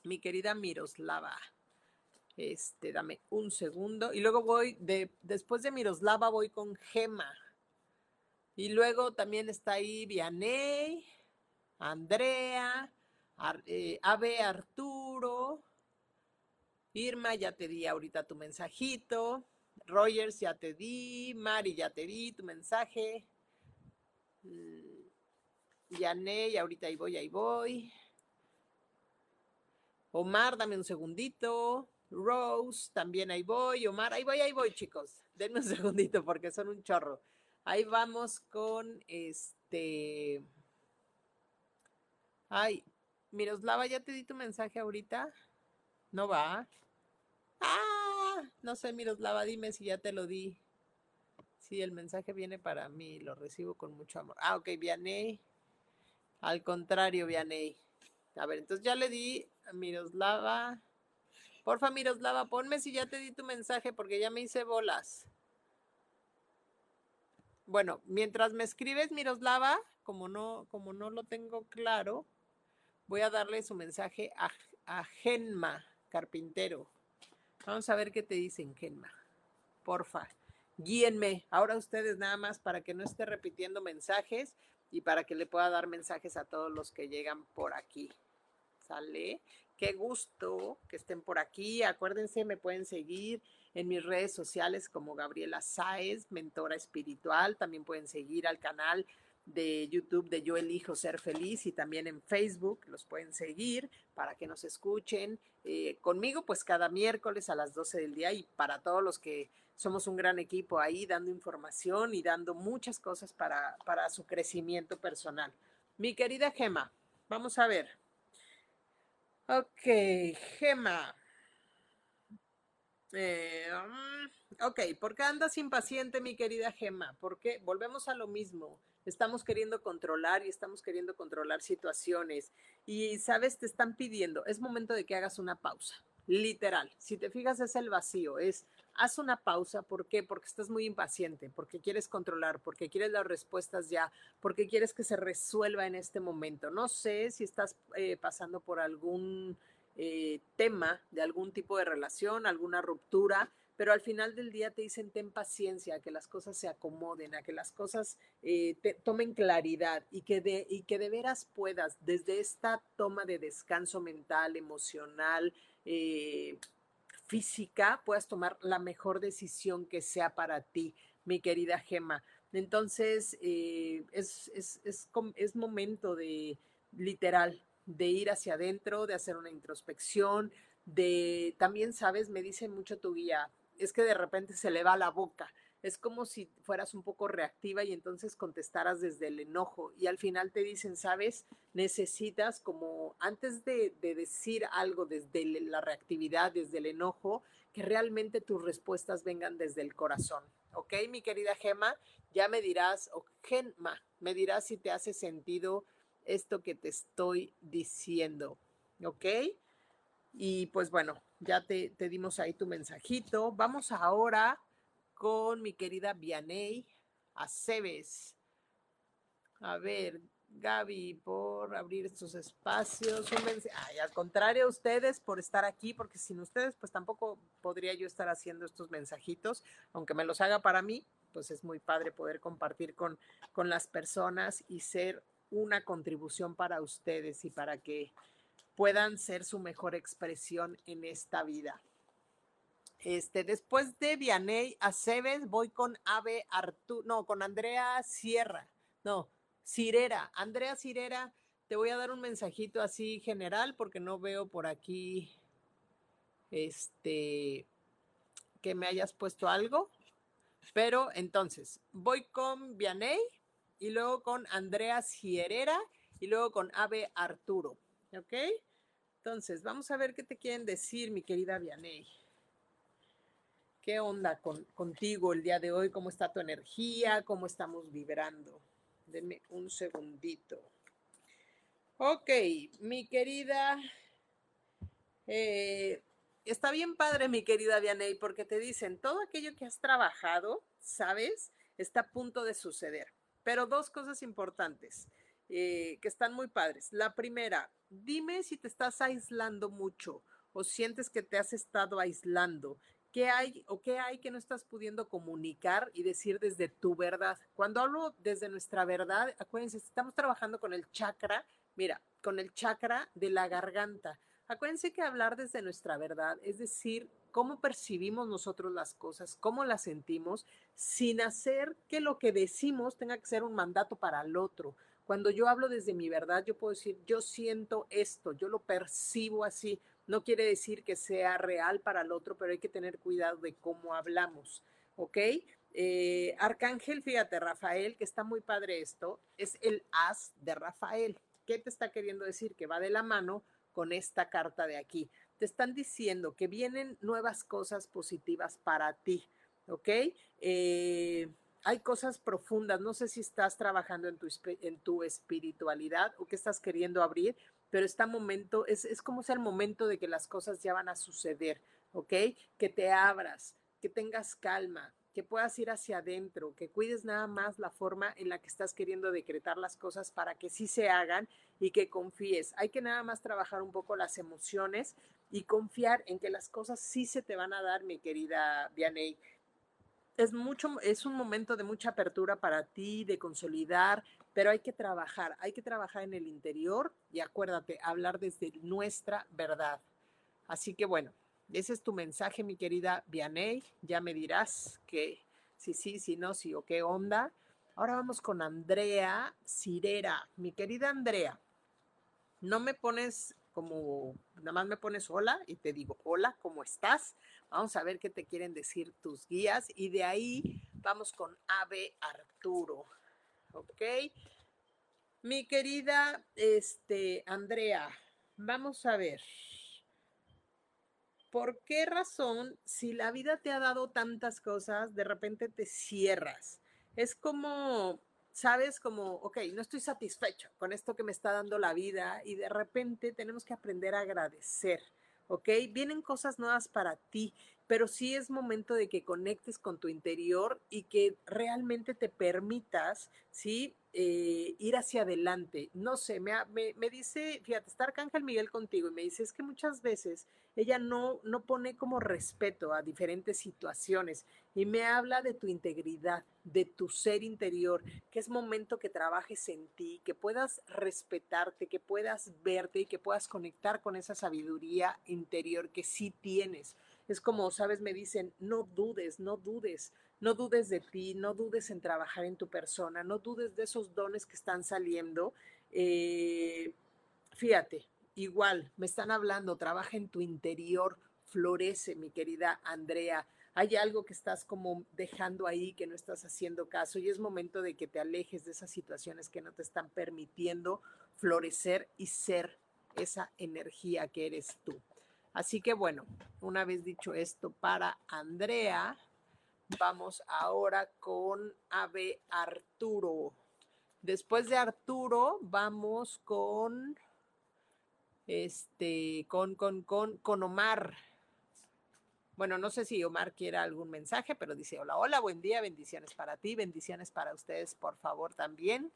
Mi querida Miroslava. Este, dame un segundo. Y luego voy, de, después de Miroslava voy con Gema. Y luego también está ahí Vianey, Andrea, eh, Ave Arturo, Irma, ya te di ahorita tu mensajito. Rogers, ya te di. Mari, ya te di tu mensaje. Yaney, mm, ahorita ahí voy, ahí voy. Omar, dame un segundito. Rose, también ahí voy. Omar, ahí voy, ahí voy, chicos. Denme un segundito porque son un chorro. Ahí vamos con este. Ay, Miroslava, ya te di tu mensaje ahorita. No va. Ah, no sé, Miroslava, dime si ya te lo di. Si el mensaje viene para mí, lo recibo con mucho amor. Ah, ok, Vianey. Al contrario, Vianey. A ver, entonces ya le di a Miroslava. Porfa, Miroslava, ponme si ya te di tu mensaje porque ya me hice bolas. Bueno, mientras me escribes, Miroslava, como no, como no lo tengo claro, voy a darle su mensaje a, a Genma, carpintero. Vamos a ver qué te dicen, Genma. Porfa, guíenme. Ahora ustedes nada más para que no esté repitiendo mensajes. y para que le pueda dar mensajes a todos los que llegan por aquí. ¿Sale? Qué gusto que estén por aquí. Acuérdense, me pueden seguir en mis redes sociales como Gabriela Sáez, mentora espiritual. También pueden seguir al canal de YouTube de Yo Elijo Ser Feliz y también en Facebook los pueden seguir para que nos escuchen eh, conmigo pues cada miércoles a las 12 del día y para todos los que somos un gran equipo ahí dando información y dando muchas cosas para, para su crecimiento personal. Mi querida Gema, vamos a ver. Ok, Gema. Eh, mm, ok, ¿por qué andas impaciente, mi querida Gema? Porque volvemos a lo mismo estamos queriendo controlar y estamos queriendo controlar situaciones. Y, sabes, te están pidiendo, es momento de que hagas una pausa, literal. Si te fijas, es el vacío, es, haz una pausa. ¿Por qué? Porque estás muy impaciente, porque quieres controlar, porque quieres las respuestas ya, porque quieres que se resuelva en este momento. No sé si estás eh, pasando por algún... Eh, tema de algún tipo de relación, alguna ruptura, pero al final del día te dicen ten paciencia, a que las cosas se acomoden, a que las cosas eh, te, tomen claridad y que, de, y que de veras puedas desde esta toma de descanso mental, emocional, física, puedas tomar la mejor decisión que sea para ti, mi querida Gema. Entonces, eh, es, es, es, momento de, literal, de ir hacia adentro, de hacer una introspección, de también sabes, me dice mucho tu guía, es que de repente se le va la boca. Es como si fueras un poco reactiva y entonces contestaras desde el enojo y al final te dicen, sabes, necesitas como antes de, decir algo desde la reactividad, desde el enojo, que realmente tus respuestas vengan desde el corazón. ¿Ok, mi querida Gema? Ya me dirás, o Gemma, me dirás si te hace sentido esto que te estoy diciendo. ¿Ok? Y pues bueno, ya te, dimos ahí tu mensajito. Vamos ahora con mi querida Vianey Aceves. A ver, Gaby, por abrir estos espacios. Al contrario, ustedes por estar aquí, porque sin ustedes, pues tampoco podría yo estar haciendo estos mensajitos, aunque me los haga para mí, pues es muy padre poder compartir con, con las personas y ser una contribución para ustedes y para que puedan ser su mejor expresión en esta vida. Este, después de Vianey Aceves, voy con Ave Arturo, no, con Andrea Sierra, no, Cirera. Andrea Cirera, te voy a dar un mensajito así general porque no veo por aquí este que me hayas puesto algo. Pero entonces, voy con Vianey y luego con Andrea Sierra y luego con Ave Arturo. ¿Ok? Entonces, vamos a ver qué te quieren decir, mi querida Vianey. ¿Qué onda contigo el día de hoy? ¿Cómo está tu energía? ¿Cómo estamos vibrando? Denme un segundito. Ok, mi querida. Eh, está bien padre, mi querida Vianey, porque te dicen todo aquello que has trabajado, ¿sabes? Está a punto de suceder. Pero dos cosas importantes. Eh, que están muy padres. La primera, dime si te estás aislando mucho o sientes que te has estado aislando. ¿Qué hay o qué hay que no estás pudiendo comunicar y decir desde tu verdad? Cuando hablo desde nuestra verdad, acuérdense, estamos trabajando con el chakra, mira, con el chakra de la garganta. Acuérdense que hablar desde nuestra verdad, es decir, cómo percibimos nosotros las cosas, cómo las sentimos, sin hacer que lo que decimos tenga que ser un mandato para el otro. Cuando yo hablo desde mi verdad, yo puedo decir, yo siento esto, yo lo percibo así. No quiere decir que sea real para el otro, pero hay que tener cuidado de cómo hablamos, ¿ok? Eh, Arcángel, fíjate, Rafael, que está muy padre esto, es el as de Rafael. ¿Qué te está queriendo decir? Que va de la mano con esta carta de aquí. Te están diciendo que vienen nuevas cosas positivas para ti, ¿ok? Eh, hay cosas profundas. No sé si estás trabajando en tu, en tu espiritualidad o que estás queriendo abrir, pero este momento es, es como sea el momento de que las cosas ya van a suceder, ¿ok? Que te abras, que tengas calma, que puedas ir hacia adentro, que cuides nada más la forma en la que estás queriendo decretar las cosas para que sí se hagan y que confíes. Hay que nada más trabajar un poco las emociones y confiar en que las cosas sí se te van a dar, mi querida Vianey es mucho, es un momento de mucha apertura para ti, de consolidar, pero hay que trabajar, hay que trabajar en el interior y acuérdate, hablar desde nuestra verdad. Así que bueno, ese es tu mensaje, mi querida Vianey. Ya me dirás que sí, sí, sí, no, sí o qué onda. Ahora vamos con Andrea Cirera. Mi querida Andrea, no me pones como, nada más me pones hola y te digo, hola, ¿cómo estás? Vamos a ver qué te quieren decir tus guías y de ahí vamos con Ave Arturo. ¿Ok? Mi querida este, Andrea, vamos a ver. ¿Por qué razón, si la vida te ha dado tantas cosas, de repente te cierras? Es como, sabes, como, ok, no estoy satisfecho con esto que me está dando la vida y de repente tenemos que aprender a agradecer. ¿ok? Vienen cosas nuevas para ti, pero sí es momento de que conectes con tu interior y que realmente te permitas, ¿sí? Eh, ir hacia adelante. No sé, me, me, dice, fíjate, está Arcángel Miguel contigo y me dice, es que muchas veces ella no, no pone como respeto a diferentes situaciones y me habla de tu integridad, de tu ser interior, que es momento que trabajes en ti, que puedas respetarte, que puedas verte y que puedas conectar con esa sabiduría interior que sí tienes. Es como, sabes, me dicen, no dudes, no dudes, no dudes de ti, no dudes en trabajar en tu persona, no dudes de esos dones que están saliendo. Eh, fíjate, igual, me están hablando, trabaja en tu interior, florece, mi querida Andrea. Hay algo que estás como dejando ahí, que no estás haciendo caso y es momento de que te alejes de esas situaciones que no te están permitiendo florecer y ser esa energía que eres tú. Así que bueno, una vez dicho esto para Andrea, Vamos ahora con Ave Arturo. Después de Arturo, vamos con este, con, con, con, con Omar. Bueno, no sé si Omar quiere algún mensaje, pero dice, hola, hola, buen día, bendiciones para ti, bendiciones para ustedes, por favor, también.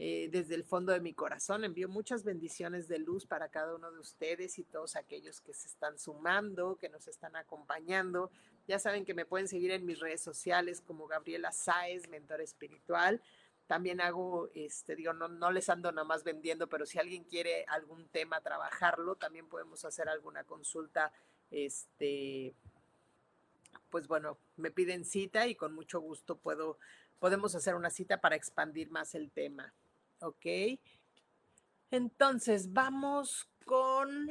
Eh, desde el fondo de mi corazón envío muchas bendiciones de luz para cada uno de ustedes y todos aquellos que se están sumando, que nos están acompañando. Ya saben que me pueden seguir en mis redes sociales como Gabriela Sáez, mentor espiritual. También hago, este, digo, no, no les ando nada más vendiendo, pero si alguien quiere algún tema trabajarlo, también podemos hacer alguna consulta, este, pues bueno, me piden cita y con mucho gusto puedo, podemos hacer una cita para expandir más el tema. ¿Ok? Entonces, vamos con,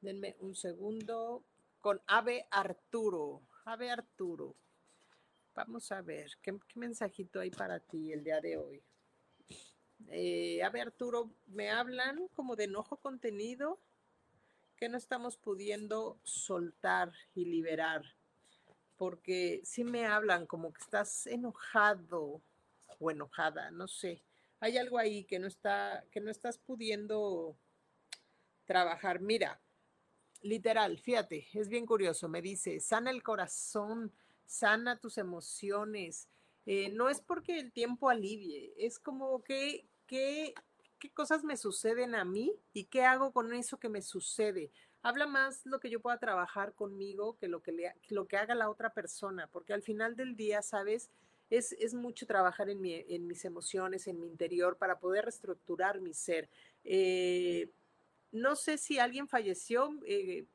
denme un segundo, con Ave Arturo. Ave Arturo. Vamos a ver, ¿qué, mensajito hay para ti el día de hoy? Eh, Ave Arturo, me hablan como de enojo contenido que no estamos pudiendo soltar y liberar. Porque sí me hablan como que estás enojado o enojada, no sé hay algo ahí que no está, que no estás pudiendo trabajar. Mira, literal, fíjate, es bien curioso, me dice, sana el corazón, sana tus emociones. Eh, no es porque el tiempo alivie, es como que, qué cosas me suceden a mí y qué hago con eso que me sucede. Habla más lo que yo pueda trabajar conmigo que lo que, lo que haga la otra persona, porque al final del día, ¿sabes? Es, mucho trabajar en, mis emociones, en mi interior, para poder reestructurar mi ser. Eh, no sé si alguien falleció, eh,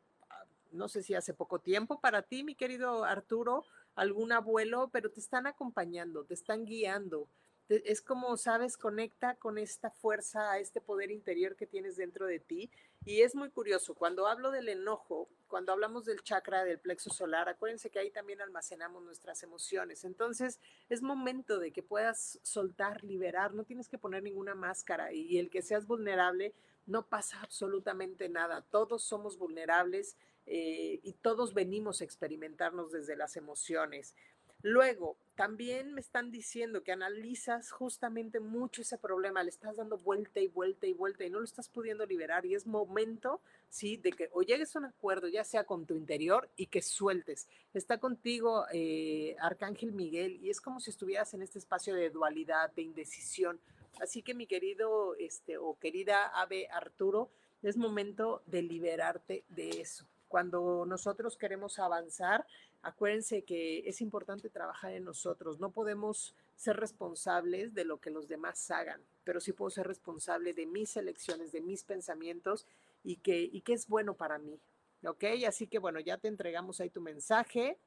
no sé si hace poco tiempo para ti, mi querido Arturo, algún abuelo, pero te están acompañando, te están guiando es como, sabes, conecta con esta fuerza, a este poder interior que tienes dentro de ti. Y es muy curioso, cuando hablo del enojo, cuando hablamos del chakra del plexo solar, acuérdense que ahí también almacenamos nuestras emociones. Entonces, es momento de que puedas soltar, liberar, no tienes que poner ninguna máscara y el que seas vulnerable, no pasa absolutamente nada. Todos somos vulnerables eh, y todos venimos a experimentarnos desde las emociones. Luego, también me están diciendo que analizas justamente mucho ese problema, le estás dando vuelta y vuelta y vuelta y no lo estás pudiendo liberar y es momento, sí, de que o llegues a un acuerdo, ya sea con tu interior y que sueltes. Está contigo eh, Arcángel Miguel y es como si estuvieras en este espacio de dualidad, de indecisión. Así que mi querido este, o querida Ave Arturo, es momento de liberarte de eso. Cuando nosotros queremos avanzar, Acuérdense que es importante trabajar en nosotros. No podemos ser responsables de lo que los demás hagan, pero sí puedo ser responsable de mis elecciones, de mis pensamientos y que, y que es bueno para mí. ¿Ok? Así que bueno, ya te entregamos ahí tu mensaje.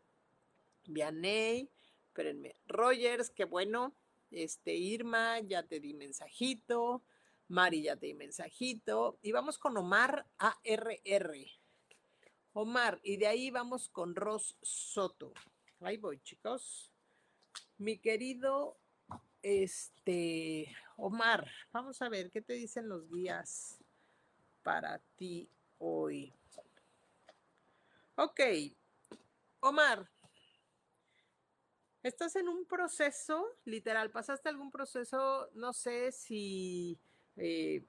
Vianey, espérenme. Rogers, qué bueno. Este, Irma, ya te di mensajito. Mari, ya te di mensajito. Y vamos con Omar ARR. Omar, y de ahí vamos con Ros Soto. Ahí voy, chicos. Mi querido este Omar, vamos a ver qué te dicen los guías para ti hoy. Ok, Omar, estás en un proceso, literal, pasaste algún proceso, no sé si eh,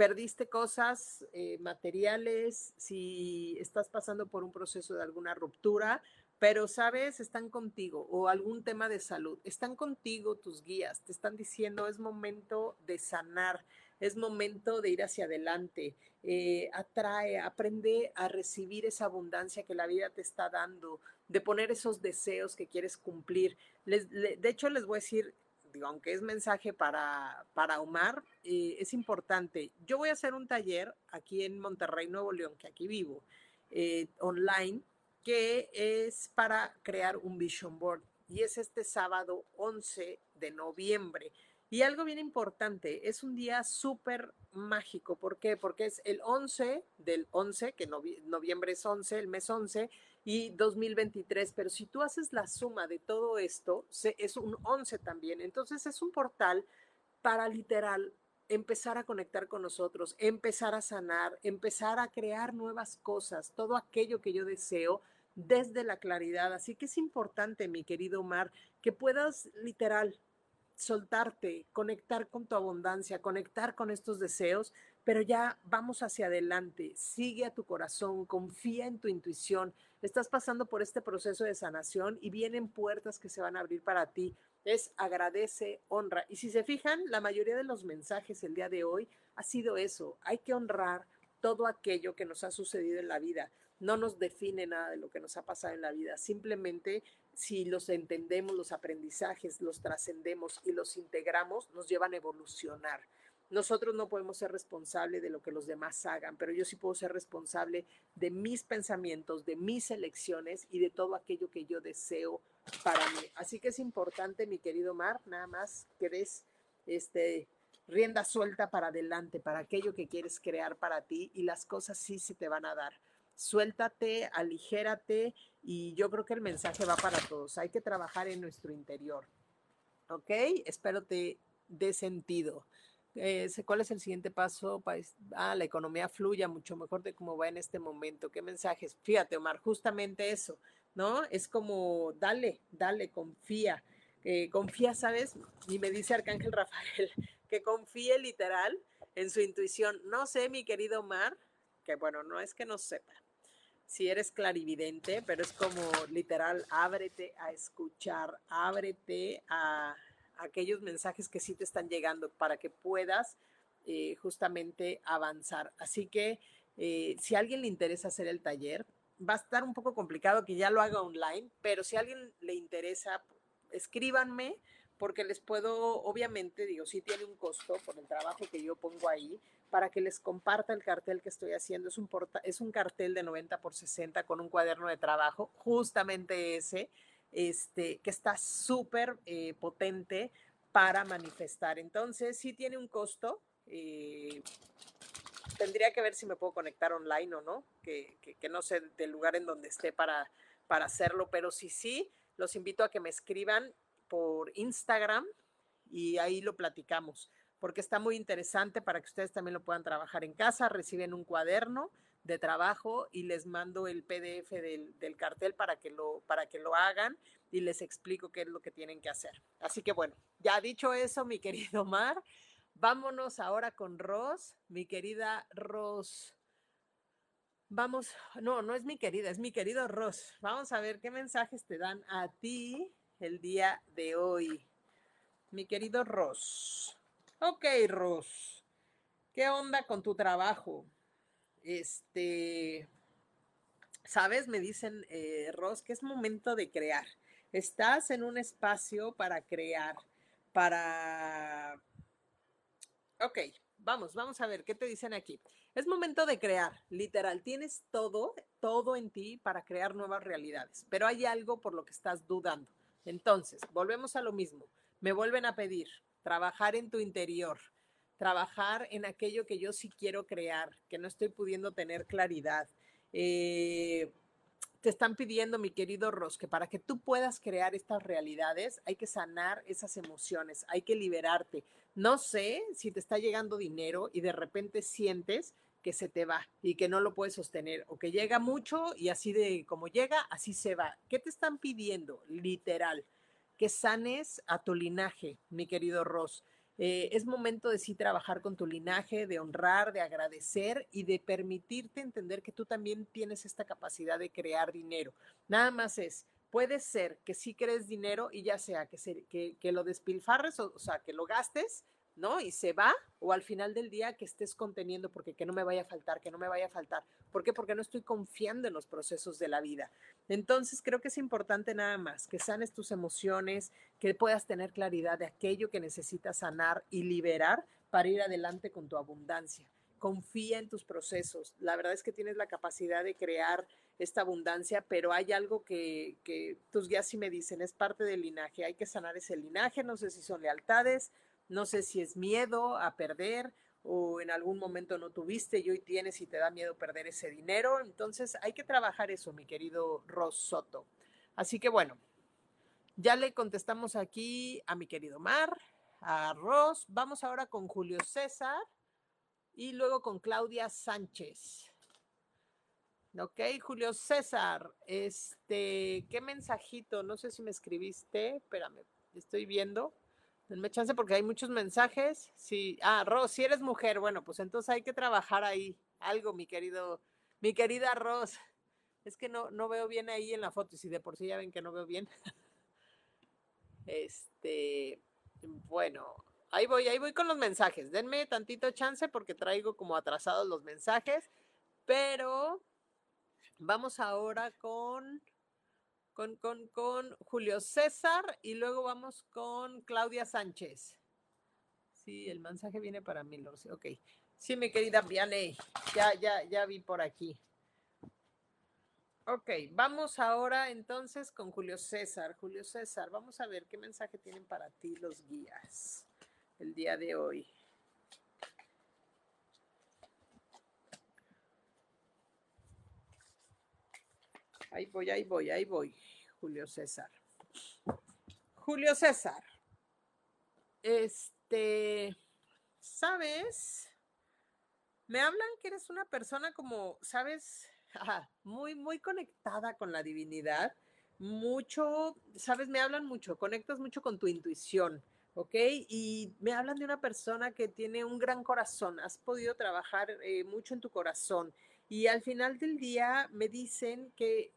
perdiste cosas eh, materiales, si estás pasando por un proceso de alguna ruptura, pero sabes, están contigo o algún tema de salud, están contigo tus guías, te están diciendo es momento de sanar, es momento de ir hacia adelante, eh, atrae, aprende a recibir esa abundancia que la vida te está dando, de poner esos deseos que quieres cumplir. de hecho, les voy a decir, digo, aunque es mensaje para, para Omar, eh, es importante. Yo voy a hacer un taller aquí en Monterrey, Nuevo León, que aquí vivo, eh, online, que es para crear un vision board. Y es este sábado 11 de noviembre. Y algo bien importante, es un día súper mágico. ¿Por qué? Porque es el 11 del 11, que noviembre es 11, el mes 11, y 2023, pero si tú haces la suma de todo esto, es un 11 también. Entonces es un portal para literal empezar a conectar con nosotros, empezar a sanar, empezar a crear nuevas cosas, todo aquello que yo deseo desde la claridad. Así que es importante, mi querido Omar, que puedas literal soltarte, conectar con tu abundancia, conectar con estos deseos, pero ya vamos hacia adelante, sigue a tu corazón, confía en tu intuición, estás pasando por este proceso de sanación y vienen puertas que se van a abrir para ti. Es agradece, honra. Y si se fijan, la mayoría de los mensajes el día de hoy ha sido eso. Hay que honrar todo aquello que nos ha sucedido en la vida. No nos define nada de lo que nos ha pasado en la vida. Simplemente si los entendemos, los aprendizajes, los trascendemos y los integramos, nos llevan a evolucionar. Nosotros no podemos ser responsables de lo que los demás hagan, pero yo sí puedo ser responsable de mis pensamientos, de mis elecciones y de todo aquello que yo deseo para mí. Así que es importante, mi querido Mar, nada más que des este, rienda suelta para adelante, para aquello que quieres crear para ti y las cosas sí se te van a dar. Suéltate, aligérate y yo creo que el mensaje va para todos. Hay que trabajar en nuestro interior. ¿Ok? Espero te dé sentido. Eh, ¿Cuál es el siguiente paso? Ah, la economía fluya mucho mejor de cómo va en este momento. ¿Qué mensajes? Fíjate, Omar, justamente eso, ¿no? Es como, dale, dale, confía. Eh, confía, ¿sabes? Y me dice Arcángel Rafael que confíe literal en su intuición. No sé, mi querido Omar, que bueno, no es que no sepa si eres clarividente, pero es como literal, ábrete a escuchar, ábrete a aquellos mensajes que sí te están llegando para que puedas eh, justamente avanzar. Así que eh, si a alguien le interesa hacer el taller, va a estar un poco complicado que ya lo haga online, pero si a alguien le interesa, escríbanme porque les puedo, obviamente, digo, sí tiene un costo por el trabajo que yo pongo ahí, para que les comparta el cartel que estoy haciendo. Es un, es un cartel de 90 por 60 con un cuaderno de trabajo, justamente ese este, que está súper eh, potente para manifestar. Entonces, sí tiene un costo. Eh, tendría que ver si me puedo conectar online o no, que, no sé del lugar en donde esté para, para hacerlo, pero si sí, los invito a que me escriban por Instagram y ahí lo platicamos, porque está muy interesante para que ustedes también lo puedan trabajar en casa, reciben un cuaderno de trabajo y les mando el PDF del, cartel para que, lo, para que lo hagan y les explico qué es lo que tienen que hacer. Así que bueno, ya dicho eso, mi querido Mar, vámonos ahora con Ros, mi querida Ros. Vamos, no, no es mi querida, es mi querido Ros. Vamos a ver qué mensajes te dan a ti el día de hoy. Mi querido Ros. Ok, Ros. ¿Qué onda con tu trabajo? Este, ¿Sabes? Me dicen, eh, Ros, que es momento de crear. Estás en un espacio para crear, para... Ok, vamos, vamos a ver, ¿qué te dicen aquí? Es momento de crear, literal, tienes todo, todo en ti para crear nuevas realidades, pero hay algo por lo que estás dudando. Entonces, volvemos a lo mismo. Me vuelven a pedir trabajar en tu interior, trabajar en aquello que yo sí quiero crear, que no estoy pudiendo tener claridad. Eh, te están pidiendo, mi querido Ros, que para que tú puedas crear estas realidades hay que sanar esas emociones, hay que liberarte. No sé si te está llegando dinero y de repente sientes que se te va y que no lo puedes sostener o que llega mucho y así de como llega, así se va. ¿Qué te están pidiendo? Literal, que sanes a tu linaje, mi querido Ross. Eh, es momento de sí trabajar con tu linaje, de honrar, de agradecer y de permitirte entender que tú también tienes esta capacidad de crear dinero. Nada más es, puede ser que sí crees dinero y ya sea que, se, que, lo despilfarres, o, o sea, que lo gastes, ¿no? Y se va, o al final del día que estés conteniendo porque que no me vaya a faltar, que no me vaya a faltar. ¿Por qué? Porque no estoy confiando en los procesos de la vida. Entonces creo que es importante nada más que sanes tus emociones, que puedas tener claridad de aquello que necesitas sanar y liberar para ir adelante con tu abundancia. Confía en tus procesos. La verdad es que tienes la capacidad de crear esta abundancia, pero hay algo que, que tus guías sí me dicen, es parte del linaje, hay que sanar ese linaje, no sé si son lealtades, no sé si es miedo a perder o en algún momento no tuviste y hoy tienes y te da miedo perder ese dinero. Entonces hay que trabajar eso, mi querido Ros Soto. Así que bueno, ya le contestamos aquí a mi querido Mar, a Ros. Vamos ahora con Julio César y luego con Claudia Sánchez. Ok, Julio César, este, ¿qué mensajito? No sé si me escribiste, espérame, estoy viendo. Denme chance porque hay muchos mensajes. Sí, ah, Ros, si eres mujer, bueno, pues entonces hay que trabajar ahí algo, mi querido, mi querida Ros. Es que no, no veo bien ahí en la foto, y si de por sí ya ven que no veo bien. Este, bueno, ahí voy, ahí voy con los mensajes. Denme tantito chance porque traigo como atrasados los mensajes, pero vamos ahora con con, con, Julio César y luego vamos con Claudia Sánchez. Sí, el mensaje viene para mí, lo sé. Ok. Sí, mi querida Vianey, ya, ya, ya vi por aquí. Ok, vamos ahora entonces con Julio César. Julio César, vamos a ver qué mensaje tienen para ti los guías el día de hoy. Ahí voy, ahí voy, ahí voy. Julio César. Julio César. Este, ¿sabes? Me hablan que eres una persona como, ¿sabes? muy, muy conectada con la divinidad. Mucho, ¿sabes? Me hablan mucho, conectas mucho con tu intuición. ¿ok? Y me hablan de una persona que tiene un gran corazón, has podido trabajar eh, mucho en tu corazón y al final del día me dicen que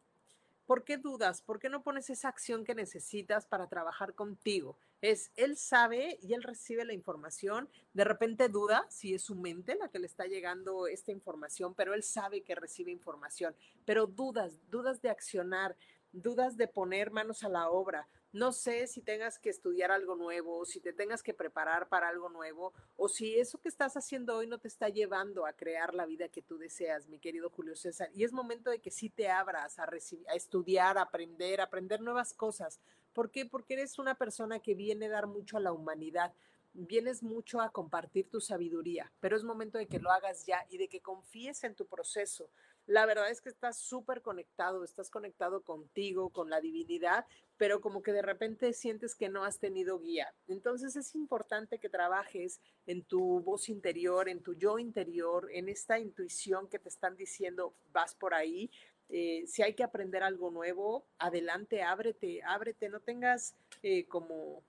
¿Por qué dudas? ¿Por qué no pones esa acción que necesitas para trabajar contigo? Es, él sabe y él recibe la información, de repente duda si es su mente la que le está llegando esta información, pero él sabe que recibe información, pero dudas, dudas de accionar, dudas de poner manos a la obra, no sé si tengas que estudiar algo nuevo, si te tengas que preparar para algo nuevo, o si eso que estás haciendo hoy no te está llevando a crear la vida que tú deseas, mi querido Julio César. Y es momento de que sí te abras a, a estudiar, a aprender, a aprender nuevas cosas. ¿Por qué? Porque eres una persona que viene a dar mucho a la humanidad vienes mucho a compartir tu sabiduría, pero es momento de que lo hagas ya y de que confíes en tu proceso. La verdad es que estás súper conectado, estás conectado contigo, con la divinidad, pero como que de repente sientes que no has tenido guía. Entonces es importante que trabajes en tu voz interior, en tu yo interior, en esta intuición que te están diciendo, vas por ahí. Eh, si hay que aprender algo nuevo, adelante, ábrete, ábrete, no tengas eh, como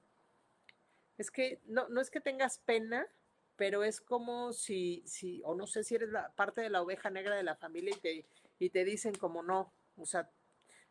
es que no, no es que tengas pena, pero es como si, si, o no sé si eres la parte de la oveja negra de la familia y te, y te dicen como no, o sea,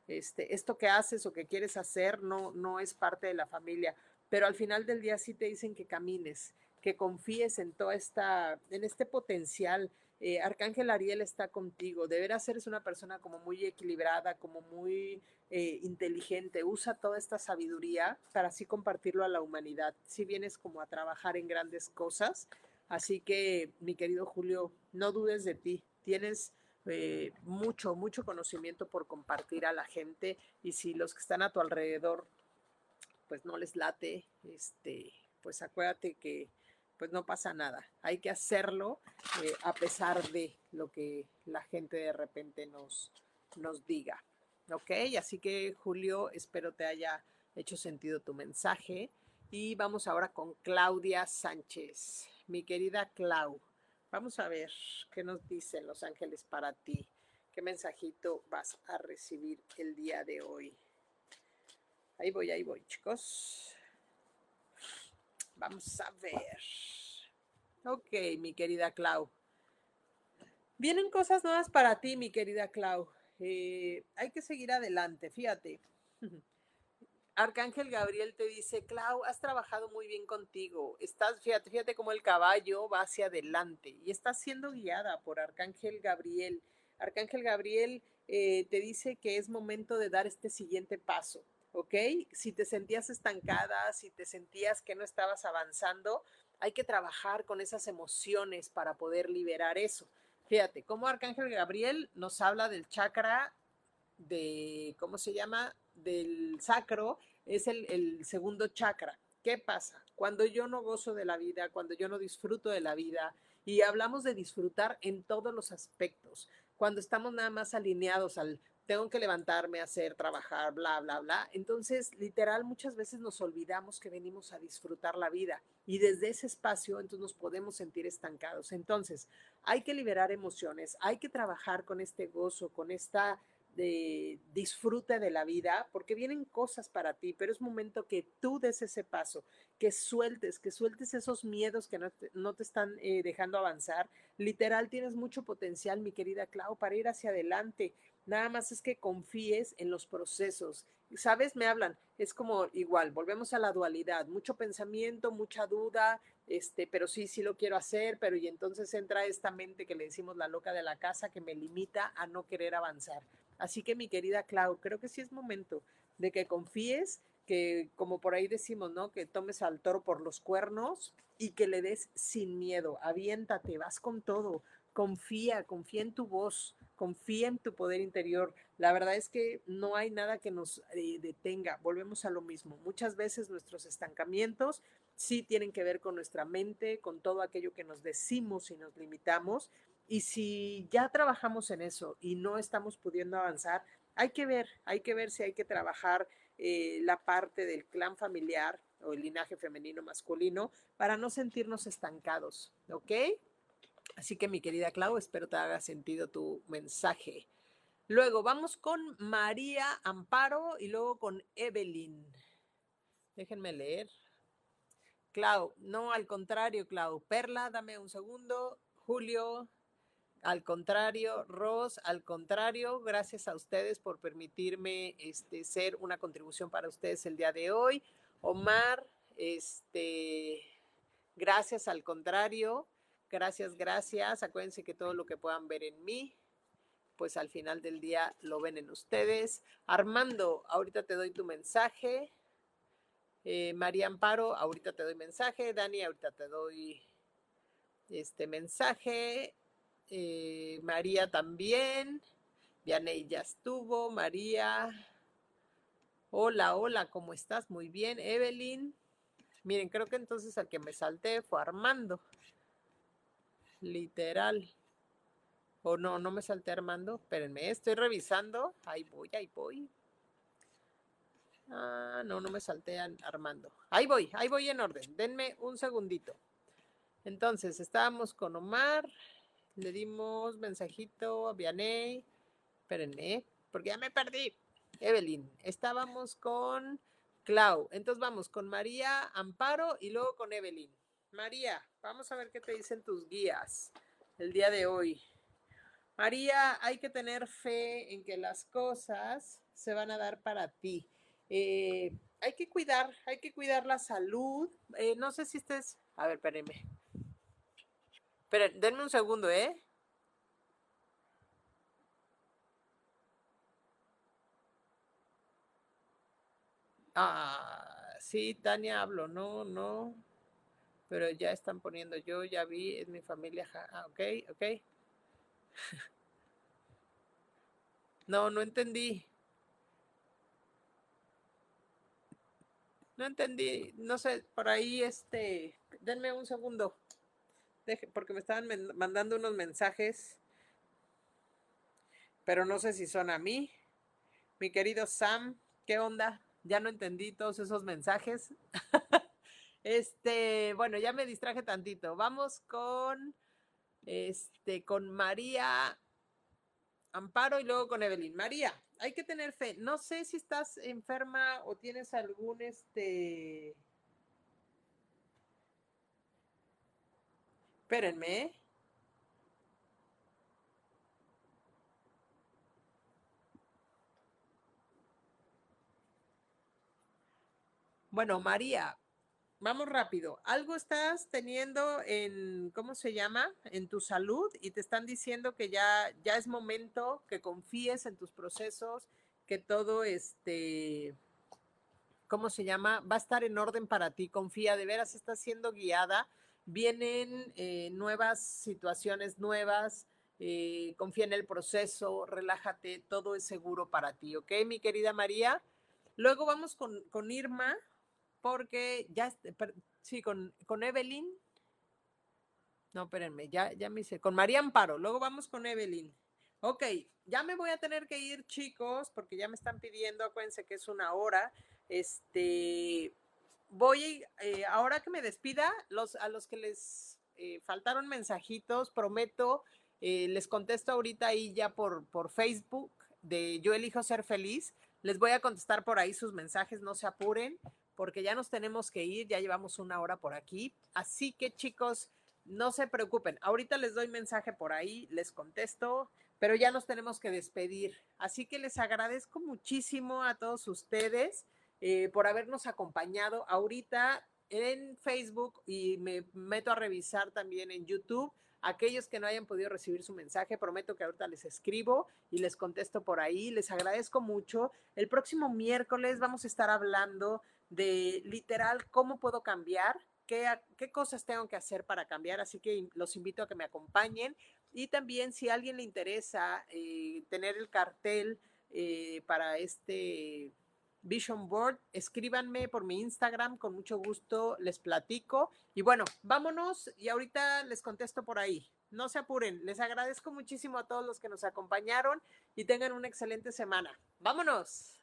este, esto que haces o que quieres hacer no, no es parte de la familia, pero al final del día sí te dicen que camines, que confíes en toda esta, en este potencial, eh, Arcángel Ariel está contigo. De veras eres una persona como muy equilibrada, como muy eh, inteligente. Usa toda esta sabiduría para así compartirlo a la humanidad. Si vienes como a trabajar en grandes cosas. Así que, mi querido Julio, no dudes de ti. Tienes eh, mucho, mucho conocimiento por compartir a la gente. Y si los que están a tu alrededor, pues no les late, este, pues acuérdate que pues no pasa nada. Hay que hacerlo eh, a pesar de lo que la gente de repente nos, nos diga. ¿Ok? Así que Julio, espero te haya hecho sentido tu mensaje. Y vamos ahora con Claudia Sánchez. Mi querida Clau, vamos a ver qué nos dicen los ángeles para ti. ¿Qué mensajito vas a recibir el día de hoy? Ahí voy, ahí voy, chicos. Vamos a ver. Ok, mi querida Clau. Vienen cosas nuevas para ti, mi querida Clau. Eh, hay que seguir adelante, fíjate. Arcángel Gabriel te dice, Clau, has trabajado muy bien contigo. Estás, fíjate, fíjate cómo el caballo va hacia adelante y estás siendo guiada por Arcángel Gabriel. Arcángel Gabriel eh, te dice que es momento de dar este siguiente paso. ¿ok? Si te sentías estancada, si te sentías que no estabas avanzando, hay que trabajar con esas emociones para poder liberar eso. Fíjate, como Arcángel Gabriel nos habla del chakra de, ¿cómo se llama? Del sacro, es el, el segundo chakra. ¿Qué pasa? Cuando yo no gozo de la vida, cuando yo no disfruto de la vida, y hablamos de disfrutar en todos los aspectos, cuando estamos nada más alineados al tengo que levantarme, hacer, trabajar, bla, bla, bla. Entonces, literal, muchas veces nos olvidamos que venimos a disfrutar la vida y desde ese espacio, entonces nos podemos sentir estancados. Entonces, hay que liberar emociones, hay que trabajar con este gozo, con esta de disfrute de la vida, porque vienen cosas para ti, pero es momento que tú des ese paso, que sueltes, que sueltes esos miedos que no te, no te están eh, dejando avanzar. Literal, tienes mucho potencial, mi querida Clau, para ir hacia adelante. Nada más es que confíes en los procesos. ¿Sabes? Me hablan. Es como igual, volvemos a la dualidad. Mucho pensamiento, mucha duda, este, pero sí, sí lo quiero hacer, pero y entonces entra esta mente que le decimos la loca de la casa que me limita a no querer avanzar. Así que mi querida Clau, creo que sí es momento de que confíes, que como por ahí decimos, ¿no? Que tomes al toro por los cuernos y que le des sin miedo. Aviéntate, vas con todo. Confía, confía en tu voz confía en tu poder interior. La verdad es que no hay nada que nos eh, detenga. Volvemos a lo mismo. Muchas veces nuestros estancamientos sí tienen que ver con nuestra mente, con todo aquello que nos decimos y nos limitamos. Y si ya trabajamos en eso y no estamos pudiendo avanzar, hay que ver, hay que ver si hay que trabajar eh, la parte del clan familiar o el linaje femenino masculino para no sentirnos estancados, ¿ok? Así que mi querida Clau, espero te haga sentido tu mensaje. Luego vamos con María Amparo y luego con Evelyn. Déjenme leer. Clau, no, al contrario, Clau. Perla, dame un segundo. Julio, al contrario. Ros, al contrario. Gracias a ustedes por permitirme este, ser una contribución para ustedes el día de hoy. Omar, este, gracias al contrario. Gracias, gracias. Acuérdense que todo lo que puedan ver en mí, pues al final del día lo ven en ustedes. Armando, ahorita te doy tu mensaje. Eh, María Amparo, ahorita te doy mensaje. Dani, ahorita te doy este mensaje. Eh, María también. Vianey ya estuvo. María. Hola, hola, ¿cómo estás? Muy bien. Evelyn. Miren, creo que entonces al que me salté fue Armando literal. O no, no me salté Armando. Espérenme, estoy revisando. Ahí voy, ahí voy. Ah, no, no me salté Armando. Ahí voy, ahí voy en orden. Denme un segundito. Entonces, estábamos con Omar. Le dimos mensajito a Vianey. Espérenme, porque ya me perdí. Evelyn. Estábamos con Clau. Entonces vamos con María Amparo y luego con Evelyn. María, vamos a ver qué te dicen tus guías el día de hoy. María, hay que tener fe en que las cosas se van a dar para ti. Eh, hay que cuidar, hay que cuidar la salud. Eh, no sé si estés... A ver, espérenme. Esperen, denme un segundo, ¿eh? Ah, sí, Tania hablo, no, no. Pero ya están poniendo, yo ya vi, es mi familia. Ah, ok, ok. No, no entendí. No entendí, no sé, por ahí este, denme un segundo, porque me estaban mandando unos mensajes, pero no sé si son a mí. Mi querido Sam, ¿qué onda? Ya no entendí todos esos mensajes. este, bueno, ya me distraje tantito. Vamos con, este, con María Amparo y luego con Evelyn. María, hay que tener fe. No sé si estás enferma o tienes algún este. Espérenme. Bueno, María, vamos rápido. Algo estás teniendo en, ¿cómo se llama? En tu salud y te están diciendo que ya, ya es momento que confíes en tus procesos, que todo este, ¿cómo se llama? Va a estar en orden para ti. Confía, de veras estás siendo guiada. Vienen eh, nuevas situaciones nuevas. Eh, confía en el proceso, relájate, todo es seguro para ti, ¿ok, mi querida María? Luego vamos con, con Irma porque ya, sí, con, con Evelyn. No, espérenme, ya, ya me hice. Con María Amparo, luego vamos con Evelyn. Ok, ya me voy a tener que ir, chicos, porque ya me están pidiendo, acuérdense que es una hora. Este, voy, eh, ahora que me despida, los, a los que les eh, faltaron mensajitos, prometo, eh, les contesto ahorita ahí ya por, por Facebook de Yo elijo ser feliz. Les voy a contestar por ahí sus mensajes, no se apuren porque ya nos tenemos que ir, ya llevamos una hora por aquí. Así que chicos, no se preocupen. Ahorita les doy mensaje por ahí, les contesto, pero ya nos tenemos que despedir. Así que les agradezco muchísimo a todos ustedes eh, por habernos acompañado ahorita en Facebook y me meto a revisar también en YouTube. Aquellos que no hayan podido recibir su mensaje, prometo que ahorita les escribo y les contesto por ahí. Les agradezco mucho. El próximo miércoles vamos a estar hablando de literal cómo puedo cambiar, qué, qué cosas tengo que hacer para cambiar. Así que los invito a que me acompañen. Y también si a alguien le interesa eh, tener el cartel eh, para este Vision Board, escríbanme por mi Instagram, con mucho gusto les platico. Y bueno, vámonos y ahorita les contesto por ahí. No se apuren, les agradezco muchísimo a todos los que nos acompañaron y tengan una excelente semana. Vámonos.